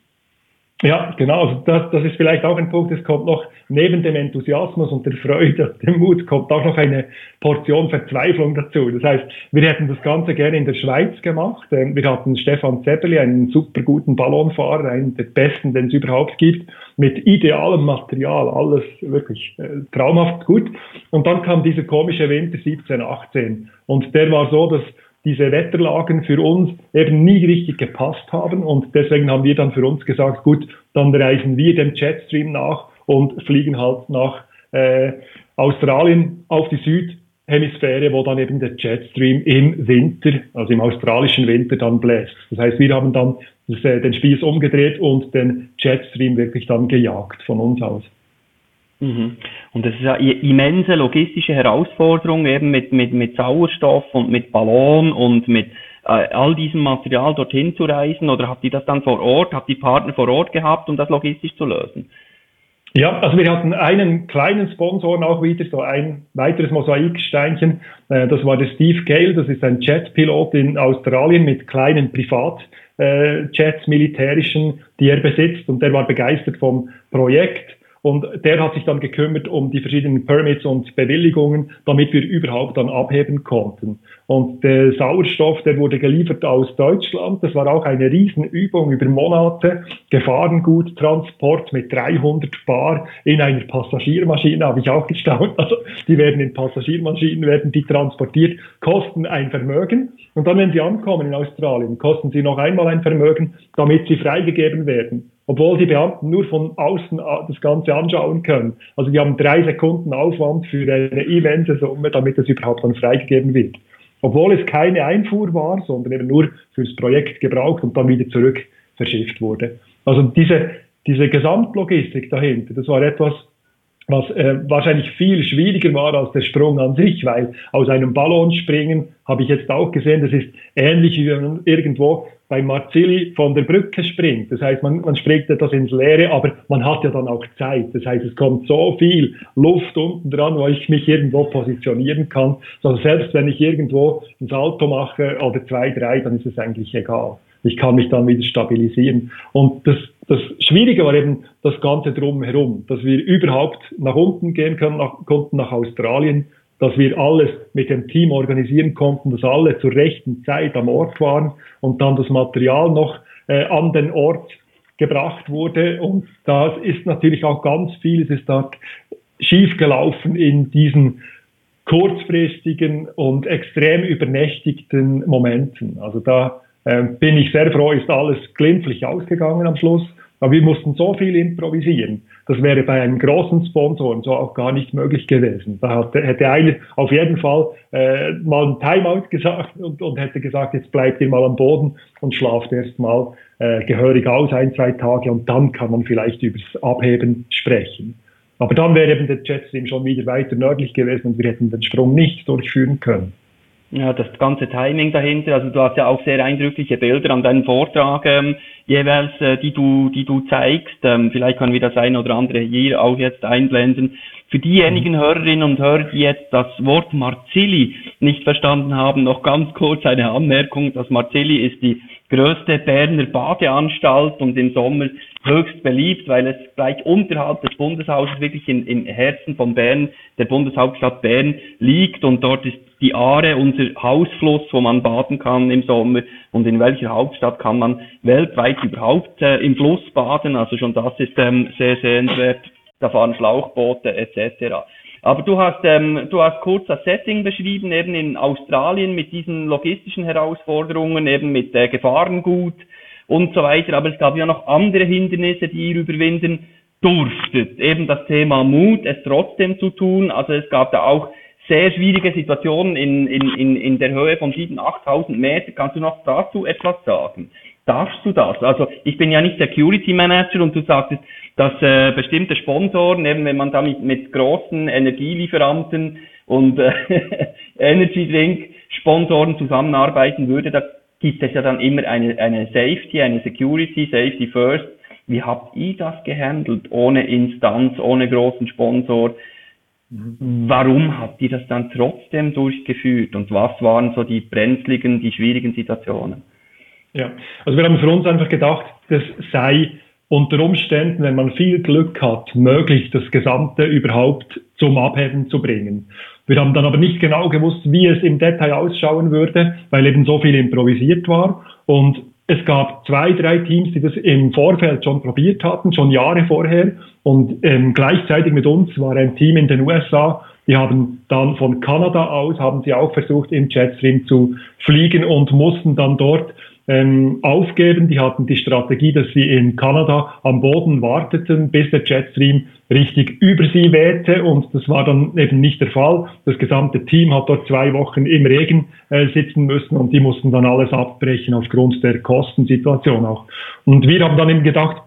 Ja, genau. Also das, das ist vielleicht auch ein Punkt. Es kommt noch neben dem Enthusiasmus und der Freude, dem Mut, kommt auch noch eine Portion Verzweiflung dazu. Das heißt, wir hätten das Ganze gerne in der Schweiz gemacht. Ähm, wir hatten Stefan Zeppeli, einen super guten Ballonfahrer, einen der besten, den es überhaupt gibt, mit idealem Material, alles wirklich äh, traumhaft gut. Und dann kam dieser komische Winter 17, 18. Und der war so, dass diese Wetterlagen für uns eben nie richtig gepasst haben und deswegen haben wir dann für uns gesagt, gut, dann reisen wir dem Jetstream nach und fliegen halt nach äh, Australien auf die Südhemisphäre, wo dann eben der Jetstream im Winter, also im australischen Winter dann bläst. Das heißt, wir haben dann äh, den Spieß umgedreht und den Jetstream wirklich dann gejagt von uns aus. Mhm. Und das ist ja immense logistische Herausforderung eben mit, mit, mit Sauerstoff und mit Ballon und mit äh, all diesem Material dorthin zu reisen oder habt ihr das dann vor Ort, habt ihr Partner vor Ort gehabt, um das logistisch zu lösen? Ja, also wir hatten einen kleinen Sponsor auch wieder, so ein weiteres Mosaiksteinchen. Äh, das war der Steve Gale, das ist ein Jetpilot in Australien mit kleinen Privatjets, äh, militärischen, die er besitzt und der war begeistert vom Projekt und der hat sich dann gekümmert um die verschiedenen Permits und Bewilligungen, damit wir überhaupt dann abheben konnten. Und der Sauerstoff, der wurde geliefert aus Deutschland. Das war auch eine Riesenübung über Monate. Gefahrenguttransport mit 300 Bar in einer Passagiermaschine, habe ich auch gestaunt. Also die werden in Passagiermaschinen, werden die transportiert, kosten ein Vermögen. Und dann, wenn sie ankommen in Australien, kosten sie noch einmal ein Vermögen, damit sie freigegeben werden obwohl die Beamten nur von außen das Ganze anschauen können. Also die haben drei Sekunden Aufwand für eine immense Summe, damit es überhaupt dann freigegeben wird. Obwohl es keine Einfuhr war, sondern eben nur fürs Projekt gebraucht und dann wieder zurück verschifft wurde. Also diese, diese Gesamtlogistik dahinter, das war etwas, was äh, wahrscheinlich viel schwieriger war als der Sprung an sich, weil aus einem Ballon springen, habe ich jetzt auch gesehen, das ist ähnlich wie wenn man irgendwo bei Marzilli von der Brücke springt. Das heißt, man, man springt etwas ins Leere, aber man hat ja dann auch Zeit. Das heißt, es kommt so viel Luft unten dran, wo ich mich irgendwo positionieren kann. Also selbst wenn ich irgendwo ein Salto mache oder zwei, drei, dann ist es eigentlich egal. Ich kann mich dann wieder stabilisieren. Und das, das Schwierige war eben das Ganze drumherum, dass wir überhaupt nach unten gehen können, nach, konnten nach Australien, dass wir alles mit dem Team organisieren konnten, dass alle zur rechten Zeit am Ort waren und dann das Material noch äh, an den Ort gebracht wurde. Und das ist natürlich auch ganz viel, es ist dort schiefgelaufen in diesen kurzfristigen und extrem übernächtigten Momenten. Also da äh, bin ich sehr froh, ist alles glimpflich ausgegangen am Schluss. Aber wir mussten so viel improvisieren. Das wäre bei einem großen Sponsor so auch gar nicht möglich gewesen. Da hätte einer auf jeden Fall äh, mal ein Timeout gesagt und, und hätte gesagt, jetzt bleibt ihr mal am Boden und schlaft erst mal äh, gehörig aus, ein, zwei Tage und dann kann man vielleicht übers Abheben sprechen. Aber dann wäre eben der Jetstream schon wieder weiter nördlich gewesen und wir hätten den Sprung nicht durchführen können. Ja, das ganze Timing dahinter, also du hast ja auch sehr eindrückliche Bilder an deinem Vortrag ähm, jeweils, äh, die du, die du zeigst. Ähm, vielleicht können wir das ein oder andere hier auch jetzt einblenden. Für diejenigen mhm. Hörerinnen und Hörer, die jetzt das Wort Marzilli nicht verstanden haben, noch ganz kurz eine Anmerkung. Das Marzilli ist die größte Berner Badeanstalt und im Sommer höchst beliebt, weil es gleich unterhalb des Bundeshauses wirklich in, im Herzen von Bern, der Bundeshauptstadt Bern liegt. Und dort ist die Aare unser Hausfluss, wo man baden kann im Sommer. Und in welcher Hauptstadt kann man weltweit überhaupt äh, im Fluss baden, also schon das ist ähm, sehr sehenswert, da fahren Schlauchboote etc. Aber du hast, ähm, du hast kurz das Setting beschrieben, eben in Australien mit diesen logistischen Herausforderungen, eben mit äh, Gefahrengut und so weiter. Aber es gab ja noch andere Hindernisse, die ihr überwinden durftet. Eben das Thema Mut, es trotzdem zu tun. Also es gab da auch sehr schwierige Situationen in, in, in, in der Höhe von 7.000, 8.000 Meter. Kannst du noch dazu etwas sagen? Darfst du das? Also ich bin ja nicht Security Manager und du sagtest, dass äh, bestimmte Sponsoren, eben wenn man da mit, mit großen Energielieferanten und äh, *laughs* Energy Drink Sponsoren zusammenarbeiten würde, da gibt es ja dann immer eine, eine Safety, eine Security, Safety First. Wie habt ihr das gehandelt, ohne Instanz, ohne großen Sponsor? Warum habt ihr das dann trotzdem durchgeführt und was waren so die brenzligen, die schwierigen Situationen? Ja, also wir haben für uns einfach gedacht, das sei unter Umständen, wenn man viel Glück hat, möglich, das Gesamte überhaupt zum Abheben zu bringen. Wir haben dann aber nicht genau gewusst, wie es im Detail ausschauen würde, weil eben so viel improvisiert war. Und es gab zwei, drei Teams, die das im Vorfeld schon probiert hatten, schon Jahre vorher. Und ähm, gleichzeitig mit uns war ein Team in den USA, Die haben dann von Kanada aus, haben sie auch versucht, im Jetstream zu fliegen und mussten dann dort ähm, aufgeben. Die hatten die Strategie, dass sie in Kanada am Boden warteten, bis der Jetstream richtig über sie wehte und das war dann eben nicht der Fall. Das gesamte Team hat dort zwei Wochen im Regen äh, sitzen müssen und die mussten dann alles abbrechen aufgrund der Kostensituation auch. Und wir haben dann eben gedacht,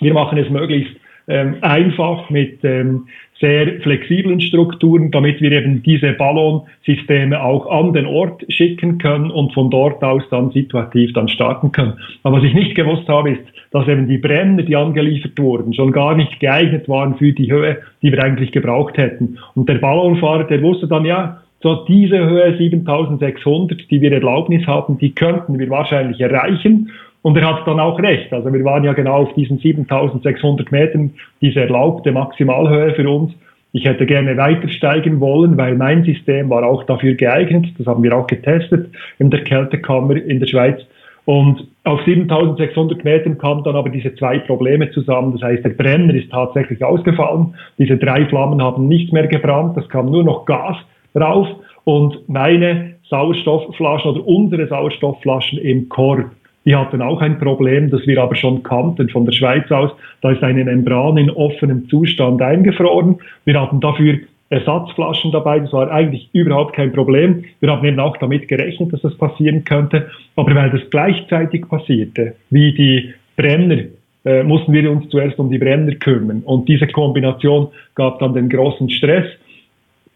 wir machen es möglichst einfach mit ähm, sehr flexiblen Strukturen, damit wir eben diese Ballonsysteme auch an den Ort schicken können und von dort aus dann situativ dann starten können. Aber was ich nicht gewusst habe, ist, dass eben die Brenner, die angeliefert wurden, schon gar nicht geeignet waren für die Höhe, die wir eigentlich gebraucht hätten. Und der Ballonfahrer, der wusste dann, ja, so diese Höhe 7600, die wir Erlaubnis hatten, die könnten wir wahrscheinlich erreichen. Und er hat dann auch recht. Also wir waren ja genau auf diesen 7600 Metern, diese erlaubte Maximalhöhe für uns. Ich hätte gerne weiter steigen wollen, weil mein System war auch dafür geeignet. Das haben wir auch getestet in der Kältekammer in der Schweiz. Und auf 7600 Metern kamen dann aber diese zwei Probleme zusammen. Das heißt, der Brenner ist tatsächlich ausgefallen. Diese drei Flammen haben nicht mehr gebrannt. Es kam nur noch Gas rauf. Und meine Sauerstoffflaschen oder unsere Sauerstoffflaschen im Korb die hatten auch ein Problem, das wir aber schon kannten von der Schweiz aus. Da ist eine Membran in offenem Zustand eingefroren. Wir hatten dafür Ersatzflaschen dabei. Das war eigentlich überhaupt kein Problem. Wir haben eben auch damit gerechnet, dass das passieren könnte. Aber weil das gleichzeitig passierte, wie die Brenner, äh, mussten wir uns zuerst um die Brenner kümmern. Und diese Kombination gab dann den großen Stress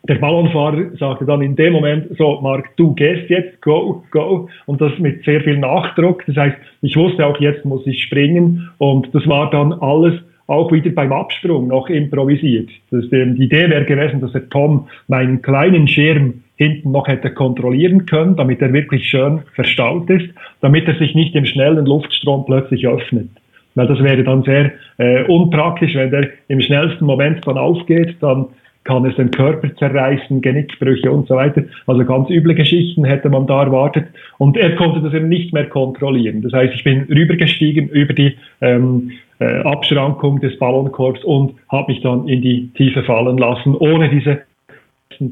der Ballonfahrer sagte dann in dem Moment, so Marc, du gehst jetzt, go, go. Und das mit sehr viel Nachdruck. Das heißt, ich wusste auch, jetzt muss ich springen. Und das war dann alles auch wieder beim Absprung noch improvisiert. Das, ähm, die Idee wäre gewesen, dass der Tom meinen kleinen Schirm hinten noch hätte kontrollieren können, damit er wirklich schön verstaut ist, damit er sich nicht im schnellen Luftstrom plötzlich öffnet. Weil das wäre dann sehr äh, unpraktisch, wenn der im schnellsten Moment dann aufgeht, dann kann es den Körper zerreißen, Genickbrüche und so weiter. Also ganz üble Geschichten hätte man da erwartet. Und er konnte das eben nicht mehr kontrollieren. Das heißt, ich bin rübergestiegen über die ähm, äh, Abschrankung des Ballonkorbs und habe mich dann in die Tiefe fallen lassen, ohne diese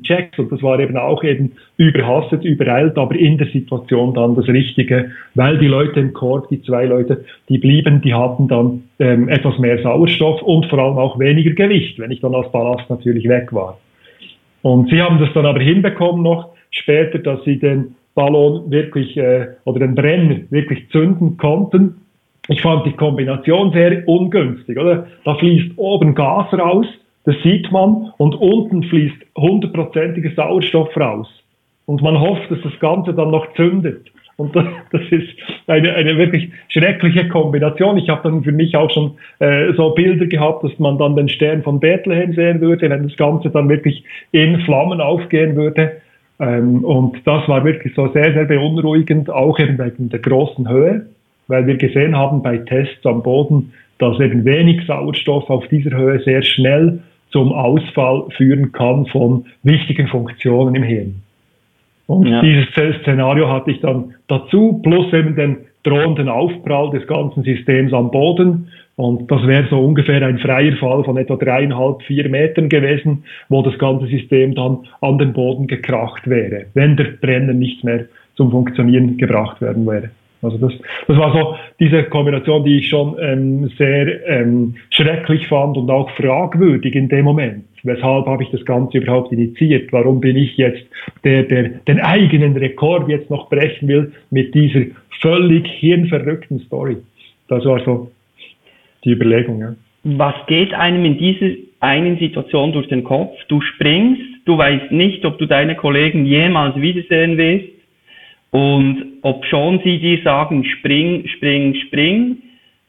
Checks und das war eben auch eben überhastet, übereilt, aber in der Situation dann das Richtige, weil die Leute im Korb, die zwei Leute, die blieben, die hatten dann ähm, etwas mehr Sauerstoff und vor allem auch weniger Gewicht, wenn ich dann als Ballast natürlich weg war. Und sie haben das dann aber hinbekommen noch später, dass sie den Ballon wirklich äh, oder den Brenner wirklich zünden konnten. Ich fand die Kombination sehr ungünstig, oder? Da fließt oben Gas raus das sieht man. Und unten fließt hundertprozentiger Sauerstoff raus. Und man hofft, dass das Ganze dann noch zündet. Und das, *laughs* das ist eine, eine wirklich schreckliche Kombination. Ich habe dann für mich auch schon äh, so Bilder gehabt, dass man dann den Stern von Bethlehem sehen würde, wenn das Ganze dann wirklich in Flammen aufgehen würde. Ähm, und das war wirklich so sehr, sehr beunruhigend, auch eben wegen der großen Höhe, weil wir gesehen haben bei Tests am Boden, dass eben wenig Sauerstoff auf dieser Höhe sehr schnell zum Ausfall führen kann von wichtigen Funktionen im Hirn. Und ja. dieses Szenario hatte ich dann dazu, plus eben den drohenden Aufprall des ganzen Systems am Boden. Und das wäre so ungefähr ein freier Fall von etwa dreieinhalb, vier Metern gewesen, wo das ganze System dann an den Boden gekracht wäre, wenn der Brenner nicht mehr zum Funktionieren gebracht werden wäre. Also das, das war so diese Kombination, die ich schon ähm, sehr ähm, schrecklich fand und auch fragwürdig in dem Moment. Weshalb habe ich das Ganze überhaupt initiiert? Warum bin ich jetzt der, der den eigenen Rekord jetzt noch brechen will mit dieser völlig hirnverrückten Story? Das war so die Überlegung. Ja. Was geht einem in dieser einen Situation durch den Kopf? Du springst, du weißt nicht, ob du deine Kollegen jemals wiedersehen wirst und ob schon sie dir sagen, spring, spring, spring,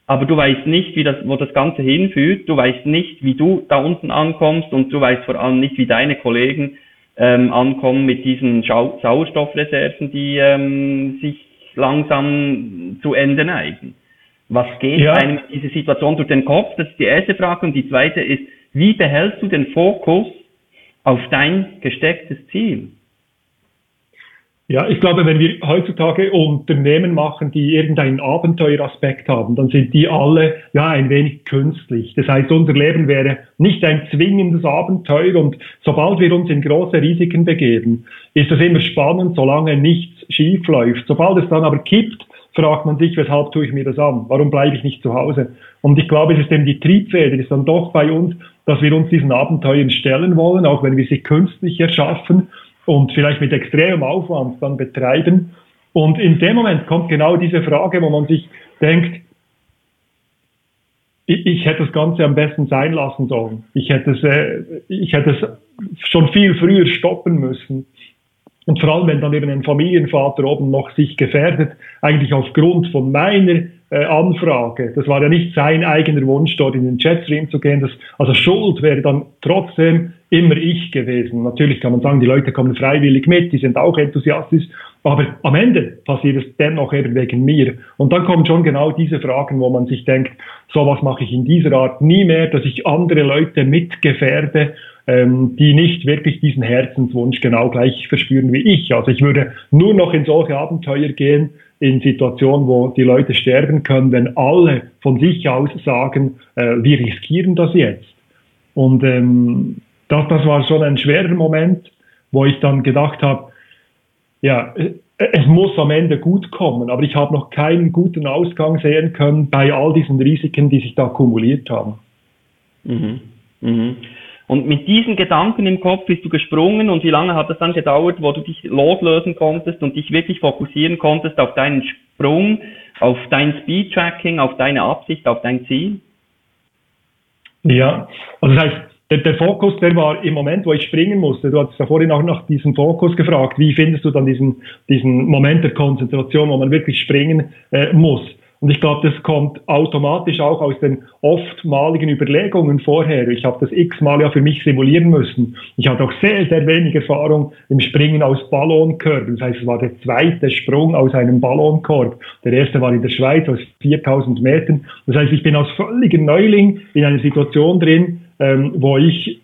aber du weißt nicht, wie das, wo das Ganze hinführt, du weißt nicht, wie du da unten ankommst und du weißt vor allem nicht, wie deine Kollegen ähm, ankommen mit diesen Schau Sauerstoffreserven, die ähm, sich langsam zu Ende neigen. Was geht ja. einem in dieser Situation durch den Kopf? Das ist die erste Frage. Und die zweite ist, wie behältst du den Fokus auf dein gestecktes Ziel? Ja, ich glaube, wenn wir heutzutage Unternehmen machen, die irgendeinen Abenteueraspekt haben, dann sind die alle ja ein wenig künstlich. Das heißt, unser Leben wäre nicht ein zwingendes Abenteuer und sobald wir uns in große Risiken begeben, ist das immer spannend, solange nichts schief läuft. Sobald es dann aber kippt, fragt man sich, weshalb tue ich mir das an? Warum bleibe ich nicht zu Hause? Und ich glaube, es ist eben die Triebfeder, ist dann doch bei uns, dass wir uns diesen Abenteuern stellen wollen, auch wenn wir sie künstlich erschaffen und vielleicht mit extremem Aufwand dann betreiben. Und in dem Moment kommt genau diese Frage, wo man sich denkt, ich, ich hätte das Ganze am besten sein lassen sollen. Ich hätte es, äh, ich hätte es schon viel früher stoppen müssen. Und vor allem, wenn dann eben ein Familienvater oben noch sich gefährdet, eigentlich aufgrund von meiner äh, Anfrage, das war ja nicht sein eigener Wunsch, dort in den Chatstream zu gehen, das, also Schuld wäre dann trotzdem immer ich gewesen. Natürlich kann man sagen, die Leute kommen freiwillig mit, die sind auch enthusiastisch, aber am Ende passiert es dennoch eben wegen mir. Und dann kommen schon genau diese Fragen, wo man sich denkt, sowas mache ich in dieser Art nie mehr, dass ich andere Leute mitgefährde, ähm, die nicht wirklich diesen Herzenswunsch genau gleich verspüren wie ich. Also ich würde nur noch in solche Abenteuer gehen, in Situationen, wo die Leute sterben können, wenn alle von sich aus sagen, äh, wir riskieren das jetzt. Und ähm, das, das war schon ein schwerer Moment, wo ich dann gedacht habe, ja, äh, es muss am Ende gut kommen, aber ich habe noch keinen guten Ausgang sehen können bei all diesen Risiken, die sich da kumuliert haben. Mhm. Mhm. Und mit diesen Gedanken im Kopf bist du gesprungen und wie lange hat es dann gedauert, wo du dich loslösen konntest und dich wirklich fokussieren konntest auf deinen Sprung, auf dein Speed-Tracking, auf deine Absicht, auf dein Ziel? Ja, also das heißt, der, der, Fokus, der war im Moment, wo ich springen musste. Du hattest ja vorhin auch nach diesem Fokus gefragt. Wie findest du dann diesen, diesen Moment der Konzentration, wo man wirklich springen äh, muss? Und ich glaube, das kommt automatisch auch aus den oftmaligen Überlegungen vorher. Ich habe das x-mal ja für mich simulieren müssen. Ich hatte auch sehr, sehr wenig Erfahrung im Springen aus Ballonkörben. Das heißt, es war der zweite Sprung aus einem Ballonkorb. Der erste war in der Schweiz aus 4000 Metern. Das heißt, ich bin als völliger Neuling in einer Situation drin, ähm, wo ich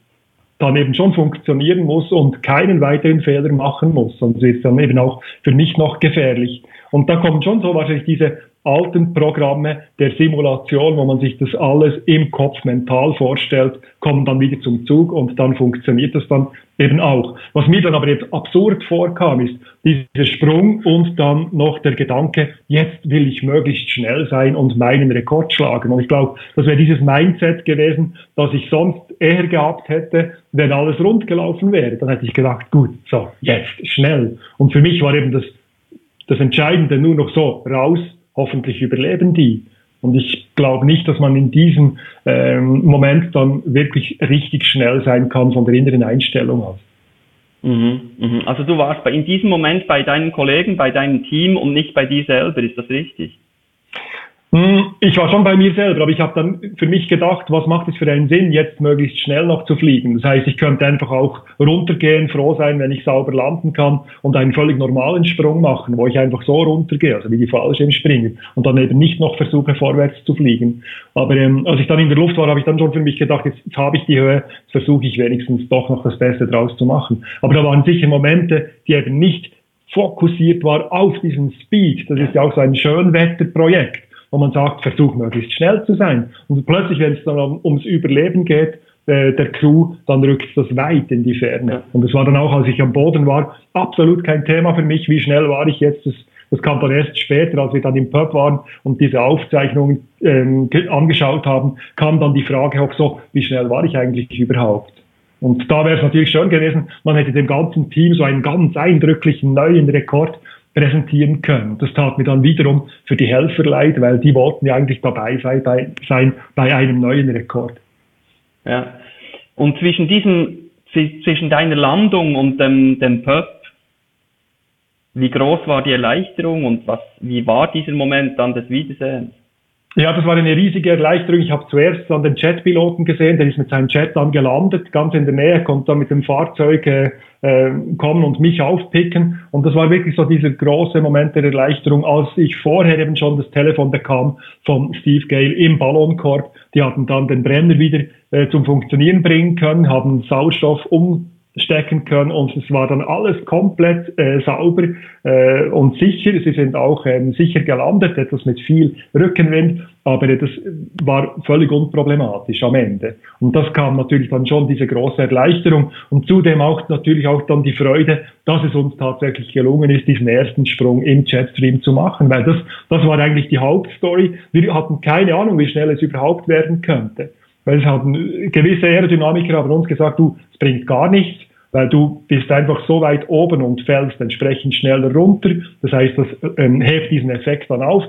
dann eben schon funktionieren muss und keinen weiteren Fehler machen muss. Sonst ist dann eben auch für mich noch gefährlich. Und da kommen schon so wahrscheinlich diese alten Programme der Simulation, wo man sich das alles im Kopf mental vorstellt, kommen dann wieder zum Zug und dann funktioniert das dann eben auch. Was mir dann aber jetzt absurd vorkam, ist dieser Sprung und dann noch der Gedanke, jetzt will ich möglichst schnell sein und meinen Rekord schlagen. Und ich glaube, das wäre dieses Mindset gewesen, das ich sonst eher gehabt hätte, wenn alles rund gelaufen wäre. Dann hätte ich gedacht, gut, so, jetzt, schnell. Und für mich war eben das, das Entscheidende nur noch so, raus, hoffentlich überleben die. Und ich glaube nicht, dass man in diesem ähm, Moment dann wirklich richtig schnell sein kann von der inneren Einstellung aus. Mhm, mhm. Also du warst in diesem Moment bei deinen Kollegen, bei deinem Team und nicht bei dir selber, ist das richtig? Hm, ich war schon bei mir selber, aber ich habe dann für mich gedacht, was macht es für einen Sinn, jetzt möglichst schnell noch zu fliegen? Das heißt, ich könnte einfach auch runtergehen, froh sein, wenn ich sauber landen kann und einen völlig normalen Sprung machen, wo ich einfach so runtergehe, also wie die Fallschirmspringer und dann eben nicht noch versuche, vorwärts zu fliegen. Aber ähm, als ich dann in der Luft war, habe ich dann schon für mich gedacht, jetzt, jetzt habe ich die Höhe, jetzt versuche ich wenigstens doch noch das Beste draus zu machen. Aber da waren sicher Momente, die eben nicht fokussiert war auf diesen Speed. Das ist ja auch so ein Schönwetterprojekt wo man sagt, versuch möglichst schnell zu sein. Und plötzlich, wenn es dann um, ums Überleben geht, äh, der Crew, dann rückt das weit in die Ferne. Und es war dann auch, als ich am Boden war, absolut kein Thema für mich, wie schnell war ich jetzt. Das, das kam dann erst später, als wir dann im Pub waren und diese Aufzeichnungen ähm, angeschaut haben, kam dann die Frage auch so, wie schnell war ich eigentlich überhaupt? Und da wäre es natürlich schön gewesen, man hätte dem ganzen Team so einen ganz eindrücklichen neuen Rekord präsentieren können. Das tat mir dann wiederum für die Helfer leid, weil die wollten ja eigentlich dabei sein bei, sein bei einem neuen Rekord. Ja. Und zwischen diesem, zwischen deiner Landung und dem, dem Pub, wie groß war die Erleichterung und was, wie war dieser Moment dann des Wiedersehens? Ja, das war eine riesige Erleichterung. Ich habe zuerst dann den Jetpiloten gesehen, der ist mit seinem Jet dann gelandet, ganz in der Nähe, konnte dann mit dem Fahrzeug äh, äh, kommen und mich aufpicken. Und das war wirklich so dieser große Moment der Erleichterung, als ich vorher eben schon das Telefon bekam von Steve Gale im Ballonkorb. Die hatten dann den Brenner wieder äh, zum Funktionieren bringen können, haben Sauerstoff um stecken können und es war dann alles komplett äh, sauber äh, und sicher. Sie sind auch ähm, sicher gelandet, etwas mit viel Rückenwind, aber das war völlig unproblematisch am Ende. Und das kam natürlich dann schon diese große Erleichterung und zudem auch natürlich auch dann die Freude, dass es uns tatsächlich gelungen ist, diesen ersten Sprung im Jetstream zu machen, weil das, das war eigentlich die Hauptstory. Wir hatten keine Ahnung, wie schnell es überhaupt werden könnte. Weil es hatten gewisse Aerodynamiker haben uns gesagt, du, es bringt gar nichts, weil du bist einfach so weit oben und fällst entsprechend schneller runter. Das heißt, das ähm, hebt diesen Effekt dann auf.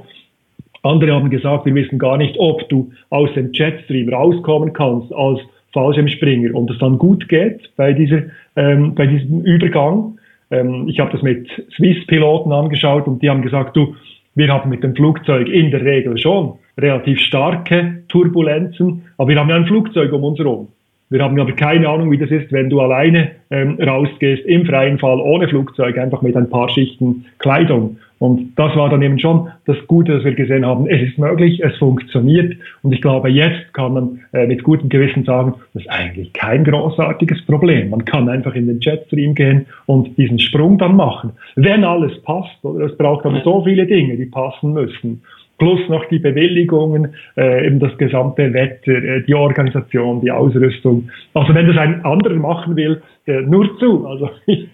Andere haben gesagt, wir wissen gar nicht, ob du aus dem Jetstream rauskommen kannst als Fallschirmspringer und es dann gut geht bei, dieser, ähm, bei diesem Übergang. Ähm, ich habe das mit Swiss-Piloten angeschaut und die haben gesagt, du, wir haben mit dem Flugzeug in der Regel schon relativ starke Turbulenzen, aber wir haben ja ein Flugzeug um uns herum. Wir haben aber keine Ahnung, wie das ist, wenn du alleine ähm, rausgehst, im freien Fall, ohne Flugzeug, einfach mit ein paar Schichten Kleidung. Und das war dann eben schon das Gute, dass wir gesehen haben, es ist möglich, es funktioniert. Und ich glaube, jetzt kann man äh, mit gutem Gewissen sagen, das ist eigentlich kein großartiges Problem. Man kann einfach in den Jetstream gehen und diesen Sprung dann machen. Wenn alles passt, oder es braucht aber so viele Dinge, die passen müssen plus noch die Bewilligungen, äh, eben das gesamte Wetter, äh, die Organisation, die Ausrüstung. Also wenn das ein anderer machen will, äh, nur zu. Also *laughs* ich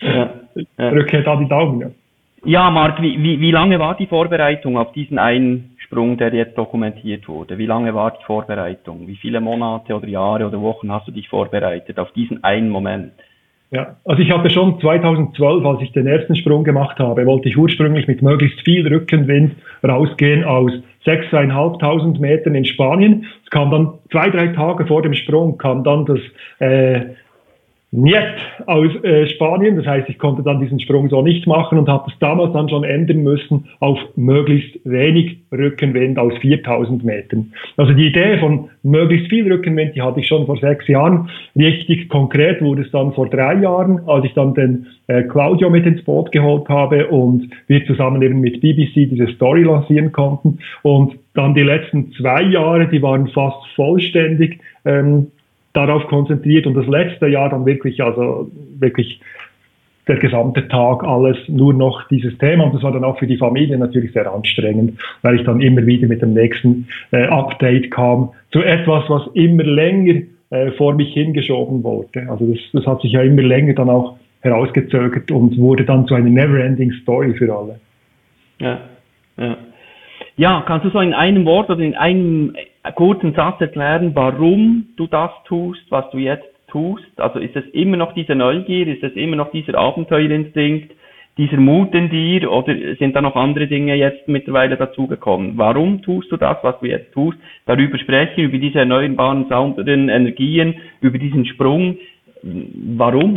ja, ja. drücke da die Daumen. Ja, ja Marc, wie, wie, wie lange war die Vorbereitung auf diesen einen Sprung, der jetzt dokumentiert wurde? Wie lange war die Vorbereitung? Wie viele Monate oder Jahre oder Wochen hast du dich vorbereitet auf diesen einen Moment? Ja, also ich hatte schon 2012, als ich den ersten Sprung gemacht habe, wollte ich ursprünglich mit möglichst viel Rückenwind rausgehen aus 6.500 Metern in Spanien. Es kam dann zwei, drei Tage vor dem Sprung, kam dann das äh, Niet aus äh, Spanien. Das heißt, ich konnte dann diesen Sprung so nicht machen und habe es damals dann schon ändern müssen auf möglichst wenig Rückenwind aus 4000 Metern. Also die Idee von möglichst viel Rückenwind, die hatte ich schon vor sechs Jahren. Richtig konkret wurde es dann vor drei Jahren, als ich dann den äh, Claudio mit ins Boot geholt habe und wir zusammen eben mit BBC diese Story lancieren konnten. Und dann die letzten zwei Jahre, die waren fast vollständig ähm, darauf konzentriert und das letzte Jahr dann wirklich, also wirklich der gesamte Tag alles nur noch dieses Thema und das war dann auch für die Familie natürlich sehr anstrengend, weil ich dann immer wieder mit dem nächsten äh, Update kam zu etwas, was immer länger äh, vor mich hingeschoben wurde. Also das, das hat sich ja immer länger dann auch herausgezögert und wurde dann zu einer never-ending Story für alle. Ja, ja. Ja, kannst du so in einem Wort oder in einem kurzen Satz erklären, warum du das tust, was du jetzt tust? Also ist es immer noch diese Neugier, ist es immer noch dieser Abenteuerinstinkt, dieser Mut in dir oder sind da noch andere Dinge jetzt mittlerweile dazugekommen? Warum tust du das, was du jetzt tust? Darüber sprechen, über diese erneuerbaren, Energien, über diesen Sprung. Warum?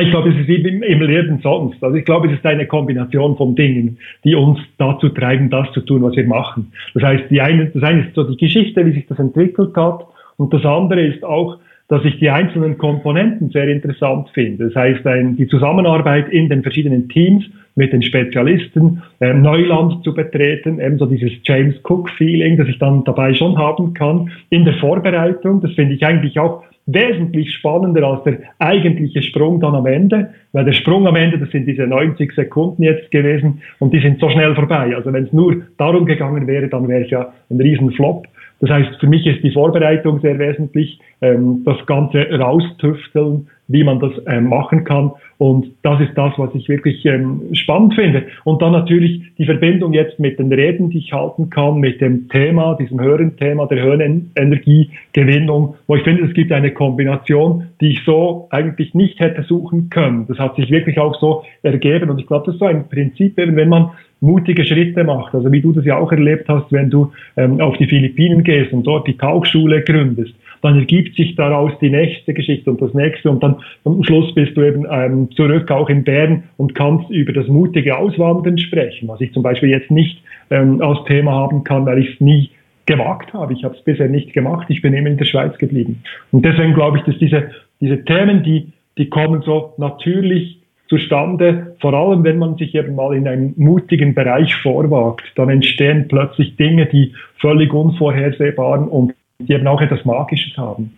Ich glaube, es ist wie im Leben sonst. Also ich glaube, es ist eine Kombination von Dingen, die uns dazu treiben, das zu tun, was wir machen. Das heißt, die eine, das eine ist so die Geschichte, wie sich das entwickelt hat. Und das andere ist auch, dass ich die einzelnen Komponenten sehr interessant finde. Das heißt, ein, die Zusammenarbeit in den verschiedenen Teams mit den Spezialisten, äh, Neuland zu betreten, eben so dieses James Cook-Feeling, das ich dann dabei schon haben kann. In der Vorbereitung, das finde ich eigentlich auch wesentlich spannender als der eigentliche Sprung dann am Ende, weil der Sprung am Ende, das sind diese 90 Sekunden jetzt gewesen und die sind so schnell vorbei. Also wenn es nur darum gegangen wäre, dann wäre es ja ein Riesenflop. Das heißt, für mich ist die Vorbereitung sehr wesentlich, ähm, das Ganze raustüfteln, wie man das ähm, machen kann. Und das ist das, was ich wirklich ähm, spannend finde. Und dann natürlich die Verbindung jetzt mit den Reden, die ich halten kann, mit dem Thema, diesem höheren Thema der Höhenenergiegewinnung, wo ich finde, es gibt eine Kombination, die ich so eigentlich nicht hätte suchen können. Das hat sich wirklich auch so ergeben. Und ich glaube, das ist so ein Prinzip, eben wenn man mutige Schritte macht. Also wie du das ja auch erlebt hast, wenn du ähm, auf die Philippinen gehst und dort die Tauchschule gründest dann ergibt sich daraus die nächste Geschichte und das nächste und dann am Schluss bist du eben ähm, zurück auch in Bern und kannst über das mutige Auswandern sprechen, was ich zum Beispiel jetzt nicht ähm, als Thema haben kann, weil ich es nie gewagt habe. Ich habe es bisher nicht gemacht, ich bin immer in der Schweiz geblieben. Und deswegen glaube ich, dass diese, diese Themen, die, die kommen so natürlich zustande, vor allem wenn man sich eben mal in einen mutigen Bereich vorwagt, dann entstehen plötzlich Dinge, die völlig unvorhersehbar und die eben auch etwas Magisches haben.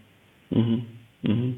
Mhm. Mhm.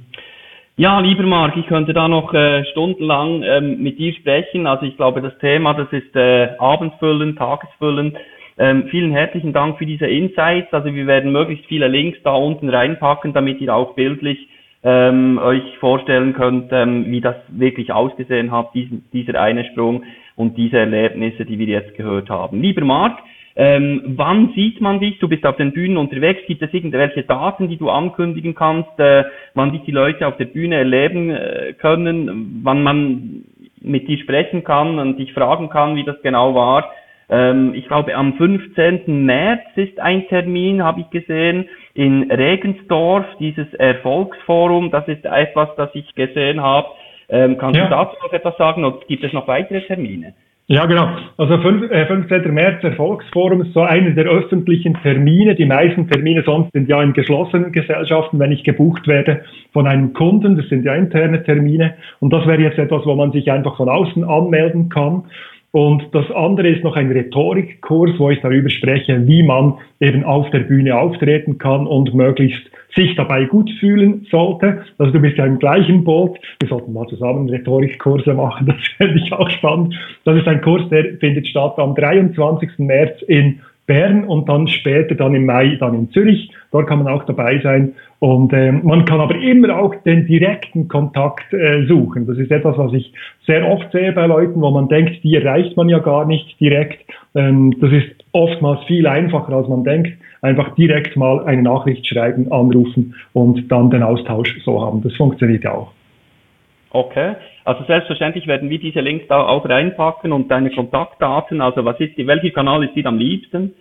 Ja, lieber Marc, ich könnte da noch äh, stundenlang ähm, mit dir sprechen. Also ich glaube, das Thema, das ist äh, abendfüllend, tagesfüllend. Ähm, vielen herzlichen Dank für diese Insights. Also wir werden möglichst viele Links da unten reinpacken, damit ihr auch bildlich ähm, euch vorstellen könnt, ähm, wie das wirklich ausgesehen hat, diesen, dieser eine Sprung und diese Erlebnisse, die wir jetzt gehört haben. Lieber Marc, ähm, wann sieht man dich? Du bist auf den Bühnen unterwegs. Gibt es irgendwelche Daten, die du ankündigen kannst, äh, wann dich die Leute auf der Bühne erleben äh, können, wann man mit dir sprechen kann und dich fragen kann, wie das genau war? Ähm, ich glaube, am 15. März ist ein Termin, habe ich gesehen, in Regensdorf, dieses Erfolgsforum. Das ist etwas, das ich gesehen habe. Ähm, kannst ja. du dazu noch etwas sagen oder gibt es noch weitere Termine? Ja, genau. Also 5, äh, 15. März Erfolgsforum ist so einer der öffentlichen Termine. Die meisten Termine sonst sind ja in geschlossenen Gesellschaften, wenn ich gebucht werde von einem Kunden. Das sind ja interne Termine. Und das wäre jetzt etwas, wo man sich einfach von außen anmelden kann. Und das andere ist noch ein Rhetorikkurs, wo ich darüber spreche, wie man eben auf der Bühne auftreten kann und möglichst sich dabei gut fühlen sollte. Also du bist ja im gleichen Boot. Wir sollten mal zusammen Rhetorikkurse machen. Das *laughs* fände ich auch spannend. Das ist ein Kurs, der findet statt am 23. März in Bern und dann später dann im Mai dann in Zürich. Dort kann man auch dabei sein. Und äh, man kann aber immer auch den direkten Kontakt äh, suchen. Das ist etwas, was ich sehr oft sehe bei Leuten, wo man denkt, die erreicht man ja gar nicht direkt. Ähm, das ist oftmals viel einfacher, als man denkt. Einfach direkt mal eine Nachricht schreiben, anrufen und dann den Austausch so haben. Das funktioniert ja auch. Okay, also selbstverständlich werden wir diese Links da auch reinpacken und deine Kontaktdaten. Also was ist die, welcher Kanal ist dir am liebsten?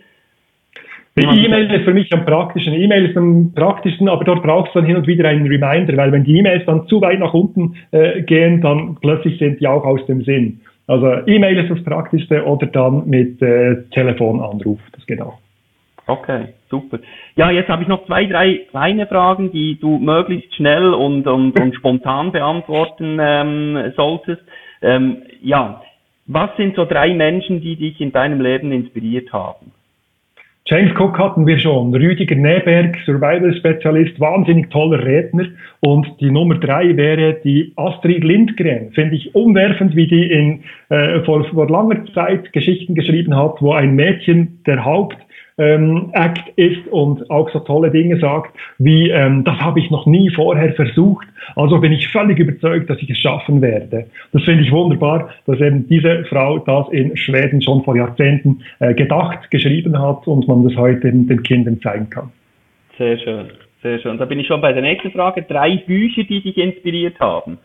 Die E-Mail ist für mich am praktischen. E-Mail ist am praktischsten, aber dort brauchst du dann hin und wieder einen Reminder, weil wenn die E-Mails dann zu weit nach unten äh, gehen, dann plötzlich sind die auch aus dem Sinn. Also E-Mail ist das Praktischste oder dann mit äh, Telefonanruf, das geht auch. Okay, super. Ja, jetzt habe ich noch zwei, drei kleine Fragen, die du möglichst schnell und, und, und spontan beantworten ähm, solltest. Ähm, ja, was sind so drei Menschen, die dich in deinem Leben inspiriert haben? James Cook hatten wir schon, Rüdiger Neberg, Survival-Spezialist, wahnsinnig toller Redner. Und die Nummer drei wäre die Astrid Lindgren. Finde ich umwerfend, wie die in, äh, vor, vor langer Zeit Geschichten geschrieben hat, wo ein Mädchen der Haupt ähm, Act ist und auch so tolle Dinge sagt, wie ähm, das habe ich noch nie vorher versucht, also bin ich völlig überzeugt, dass ich es schaffen werde. Das finde ich wunderbar, dass eben diese Frau das in Schweden schon vor Jahrzehnten äh, gedacht, geschrieben hat und man das heute den Kindern zeigen kann. Sehr schön, sehr schön. Da bin ich schon bei der nächsten Frage. Drei Bücher, die dich inspiriert haben.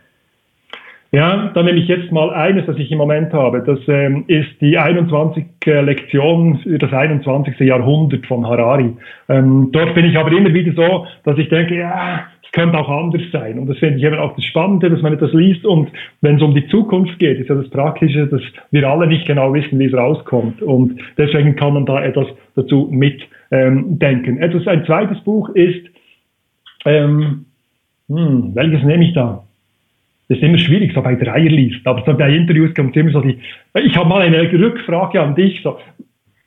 Ja, da nehme ich jetzt mal eines, das ich im Moment habe. Das ähm, ist die 21 äh, Lektion für das 21. Jahrhundert von Harari. Ähm, dort bin ich aber immer wieder so, dass ich denke, ja, es könnte auch anders sein. Und das finde ich eben auch das Spannende, dass man etwas liest. Und wenn es um die Zukunft geht, ist ja das Praktische, dass wir alle nicht genau wissen, wie es rauskommt. Und deswegen kann man da etwas dazu mitdenken. Ähm, etwas, ein zweites Buch ist, ähm, hm, welches nehme ich da? Das ist immer schwierig, so bei Dreierlist. Aber so bei Interviews kommt immer so die, ich habe mal eine Rückfrage an dich, so,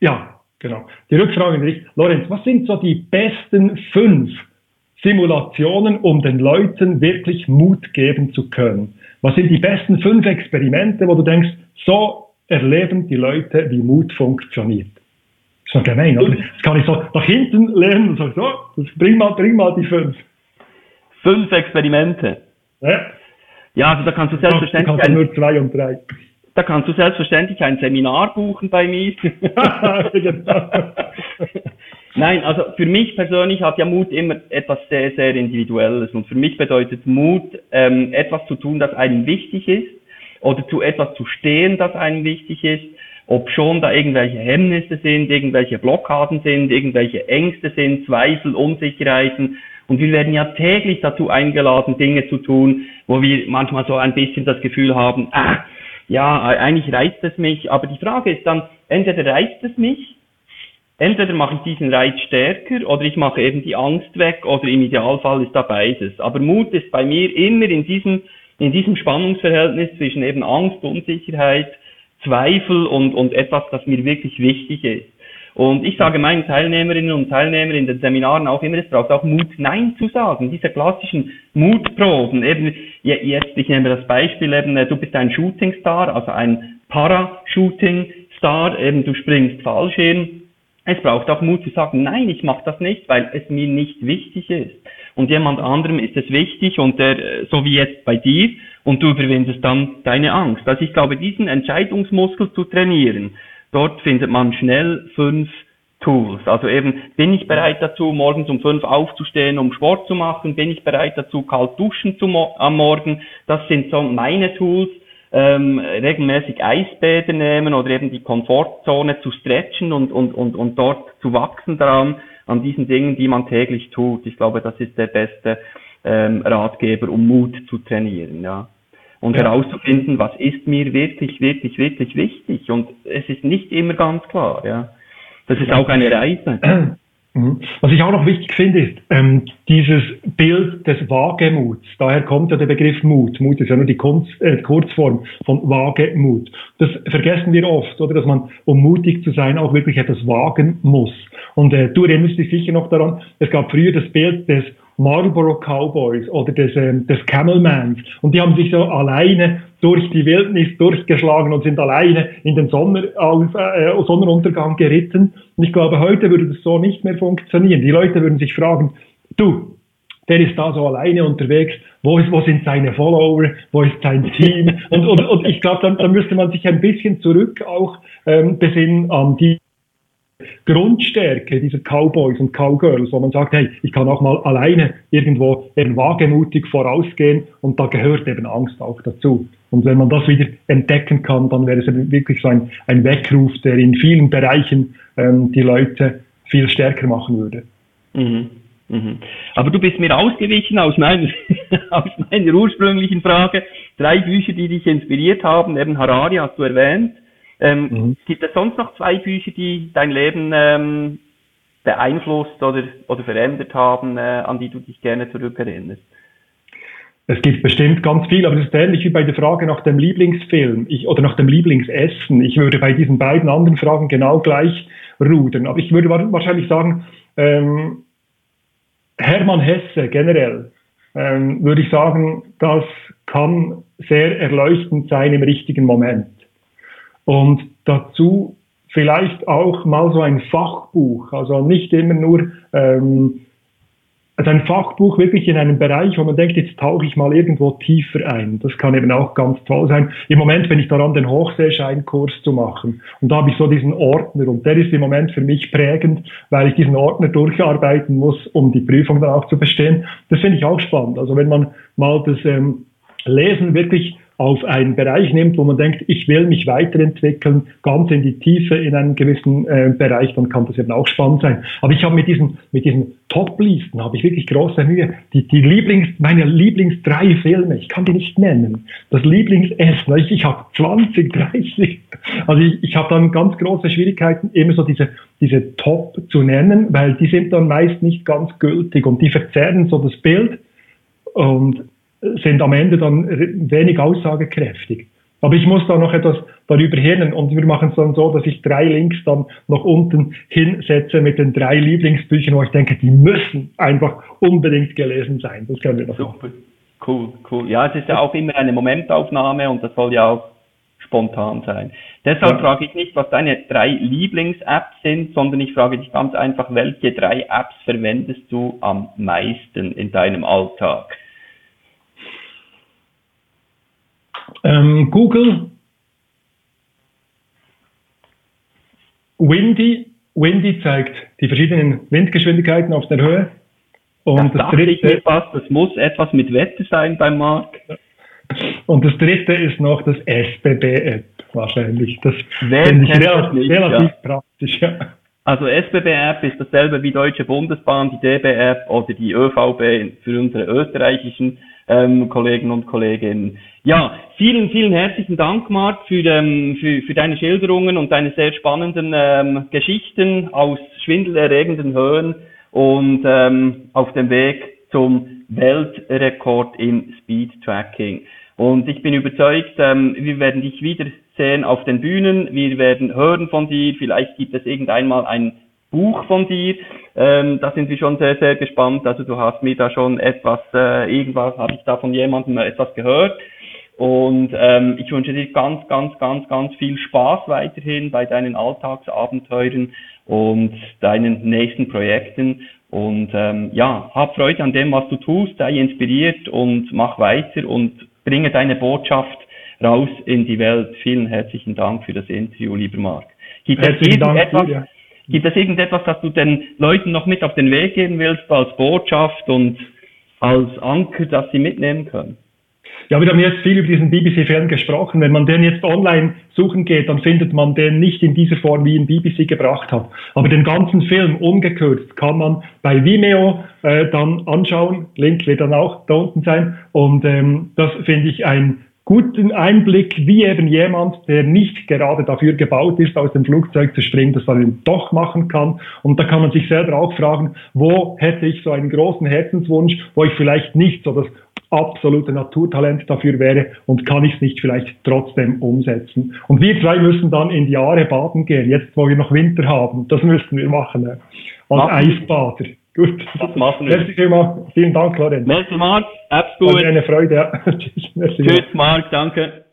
ja, genau. Die Rückfrage an dich, Lorenz, was sind so die besten fünf Simulationen, um den Leuten wirklich Mut geben zu können? Was sind die besten fünf Experimente, wo du denkst, so erleben die Leute, wie Mut funktioniert? Das ist doch gemein, oder? Das kann ich so nach hinten lernen und sagen, so, bring mal, bring mal die fünf. Fünf Experimente. Ja. Ja, also da kannst du selbstverständlich. Du kannst ein, nur zwei und drei. Da kannst du selbstverständlich ein Seminar buchen bei mir. *laughs* *laughs* Nein, also für mich persönlich hat ja Mut immer etwas sehr, sehr Individuelles. Und für mich bedeutet Mut, ähm, etwas zu tun, das einem wichtig ist, oder zu etwas zu stehen, das einem wichtig ist, ob schon da irgendwelche Hemmnisse sind, irgendwelche Blockaden sind, irgendwelche Ängste sind, Zweifel, Unsicherheiten. Und wir werden ja täglich dazu eingeladen, Dinge zu tun, wo wir manchmal so ein bisschen das Gefühl haben, ah, ja, eigentlich reizt es mich. Aber die Frage ist dann, entweder reizt es mich, entweder mache ich diesen Reiz stärker oder ich mache eben die Angst weg oder im Idealfall ist da beides. Aber Mut ist bei mir immer in diesem, in diesem Spannungsverhältnis zwischen eben Angst, Unsicherheit, Zweifel und, und etwas, das mir wirklich wichtig ist. Und ich sage meinen Teilnehmerinnen und Teilnehmern in den Seminaren auch immer, es braucht auch Mut, Nein zu sagen. Diese klassischen Mutproben, eben, jetzt, ich nehme das Beispiel eben, du bist ein Shootingstar, also ein Parachuting-Star, eben du springst Fallschirm. Es braucht auch Mut zu sagen, nein, ich mache das nicht, weil es mir nicht wichtig ist. Und jemand anderem ist es wichtig und der, so wie jetzt bei dir, und du überwindest dann deine Angst. Also ich glaube, diesen Entscheidungsmuskel zu trainieren, Dort findet man schnell fünf Tools. Also eben, bin ich bereit dazu, morgens um fünf aufzustehen, um Sport zu machen? Bin ich bereit dazu, kalt duschen zu mo am Morgen? Das sind so meine Tools. Ähm, regelmäßig Eisbäder nehmen oder eben die Komfortzone zu stretchen und, und, und, und dort zu wachsen daran, an diesen Dingen, die man täglich tut. Ich glaube, das ist der beste ähm, Ratgeber, um Mut zu trainieren. Ja und ja. herauszufinden, was ist mir wirklich, wirklich, wirklich wichtig. Und es ist nicht immer ganz klar, ja. Das ist auch eine Reise. *clears throat* Mhm. Was ich auch noch wichtig finde, ist ähm, dieses Bild des Wagemuts. Daher kommt ja der Begriff Mut. Mut ist ja nur die Kunst, äh, Kurzform von Wagemut. Das vergessen wir oft, oder dass man, um mutig zu sein, auch wirklich etwas wagen muss. Und äh, du erinnerst dich sicher noch daran, es gab früher das Bild des Marlboro Cowboys oder des, ähm, des Camelmans. Und die haben sich so alleine durch die Wildnis durchgeschlagen und sind alleine in den Sonnenauf, äh, Sonnenuntergang geritten. Und ich glaube, heute würde das so nicht mehr funktionieren. Die Leute würden sich fragen, du, der ist da so alleine unterwegs, wo, ist, wo sind seine Follower, wo ist sein Team? Und, und, und ich glaube, dann, dann müsste man sich ein bisschen zurück auch ähm, besinnen an die Grundstärke dieser Cowboys und Cowgirls, wo man sagt, hey, ich kann auch mal alleine irgendwo eben wagemutig vorausgehen und da gehört eben Angst auch dazu. Und wenn man das wieder entdecken kann, dann wäre es wirklich so ein, ein Weckruf, der in vielen Bereichen ähm, die Leute viel stärker machen würde. Mhm. Mhm. Aber du bist mir ausgewichen aus meiner, *laughs* aus meiner ursprünglichen Frage. Drei Bücher, die dich inspiriert haben, eben Harari hast du erwähnt. Ähm, mhm. Gibt es sonst noch zwei Bücher, die dein Leben ähm, beeinflusst oder, oder verändert haben, äh, an die du dich gerne zurückerinnerst? Es gibt bestimmt ganz viel, aber es ist ähnlich wie bei der Frage nach dem Lieblingsfilm ich, oder nach dem Lieblingsessen. Ich würde bei diesen beiden anderen Fragen genau gleich rudern. Aber ich würde wahrscheinlich sagen, ähm, Hermann Hesse generell, ähm, würde ich sagen, das kann sehr erleuchtend sein im richtigen Moment. Und dazu vielleicht auch mal so ein Fachbuch, also nicht immer nur ähm, also ein Fachbuch wirklich in einem Bereich, wo man denkt, jetzt tauche ich mal irgendwo tiefer ein. Das kann eben auch ganz toll sein. Im Moment bin ich daran, den Hochseescheinkurs zu machen. Und da habe ich so diesen Ordner. Und der ist im Moment für mich prägend, weil ich diesen Ordner durcharbeiten muss, um die Prüfung dann auch zu bestehen. Das finde ich auch spannend. Also wenn man mal das ähm, Lesen wirklich auf einen Bereich nimmt, wo man denkt, ich will mich weiterentwickeln, ganz in die Tiefe in einem gewissen äh, Bereich, dann kann das eben auch spannend sein. Aber ich habe mit diesen, mit diesen Top-Listen habe ich wirklich große Mühe. Die, die Lieblings, meine Lieblings drei Filme, ich kann die nicht nennen. Das Lieblingsessen, ich, ich habe 20, 30. Also ich, ich habe dann ganz große Schwierigkeiten, immer so diese, diese Top zu nennen, weil die sind dann meist nicht ganz gültig und die verzerren so das Bild. Und sind am Ende dann wenig aussagekräftig. Aber ich muss da noch etwas darüber hirnen und wir machen es dann so, dass ich drei Links dann noch unten hinsetze mit den drei Lieblingsbüchern, wo ich denke, die müssen einfach unbedingt gelesen sein. Das können wir noch Super. Machen. Cool, cool. Ja, es ist ja auch immer eine Momentaufnahme und das soll ja auch spontan sein. Deshalb ja. frage ich nicht, was deine drei Lieblings-Apps sind, sondern ich frage dich ganz einfach, welche drei Apps verwendest du am meisten in deinem Alltag? Ähm, Google, Windy, Windy zeigt die verschiedenen Windgeschwindigkeiten auf der Höhe. Und das, das dritte, fast, das muss etwas mit Wetter sein beim Markt. Und das dritte ist noch das SBB-App wahrscheinlich. Das finde ich relativ, nicht, relativ ja. praktisch. Ja. Also SBB-App ist dasselbe wie Deutsche Bundesbahn, die DB-App oder die ÖVB für unsere österreichischen ähm, Kollegen und Kolleginnen. Ja, vielen, vielen herzlichen Dank, Marc, für, ähm, für, für deine Schilderungen und deine sehr spannenden ähm, Geschichten aus schwindelerregenden Höhen und ähm, auf dem Weg zum Weltrekord im Speed Tracking. Und ich bin überzeugt, ähm, wir werden dich wiedersehen auf den Bühnen, wir werden hören von dir, vielleicht gibt es irgendeinmal ein Buch von dir. Ähm, da sind wir schon sehr, sehr gespannt. Also du hast mir da schon etwas, äh, irgendwas habe ich da von jemandem etwas gehört. Und ähm, ich wünsche dir ganz, ganz, ganz, ganz viel Spaß weiterhin bei deinen Alltagsabenteuern und deinen nächsten Projekten. Und ähm, ja, hab Freude an dem, was du tust, sei inspiriert und mach weiter und bringe deine Botschaft raus in die Welt. Vielen herzlichen Dank für das Interview, lieber Marc. Gibt es irgendetwas, ja. Gibt es irgendetwas, das du den Leuten noch mit auf den Weg geben willst als Botschaft und als Anker, das sie mitnehmen können? Ja, wir haben jetzt viel über diesen BBC-Film gesprochen. Wenn man den jetzt online suchen geht, dann findet man den nicht in dieser Form, wie ihn BBC gebracht hat. Aber den ganzen Film ungekürzt kann man bei Vimeo äh, dann anschauen. Link wird dann auch da unten sein. Und ähm, das finde ich ein guten Einblick, wie eben jemand, der nicht gerade dafür gebaut ist, aus dem Flugzeug zu springen, das dann doch machen kann. Und da kann man sich selber auch fragen, wo hätte ich so einen großen Herzenswunsch, wo ich vielleicht nicht so das absolute Naturtalent dafür wäre und kann ich es nicht vielleicht trotzdem umsetzen. Und wir zwei müssen dann in die Jahre baden gehen, jetzt wo wir noch Winter haben. Das müssten wir machen, als Eisbader. Gut. Das machen wir. Merci vielmals. Vielen Dank, Lorenz. Merci, Marc. Hab's gut. War eine Freude. Ja. *laughs* Tschüss, Marc. Danke.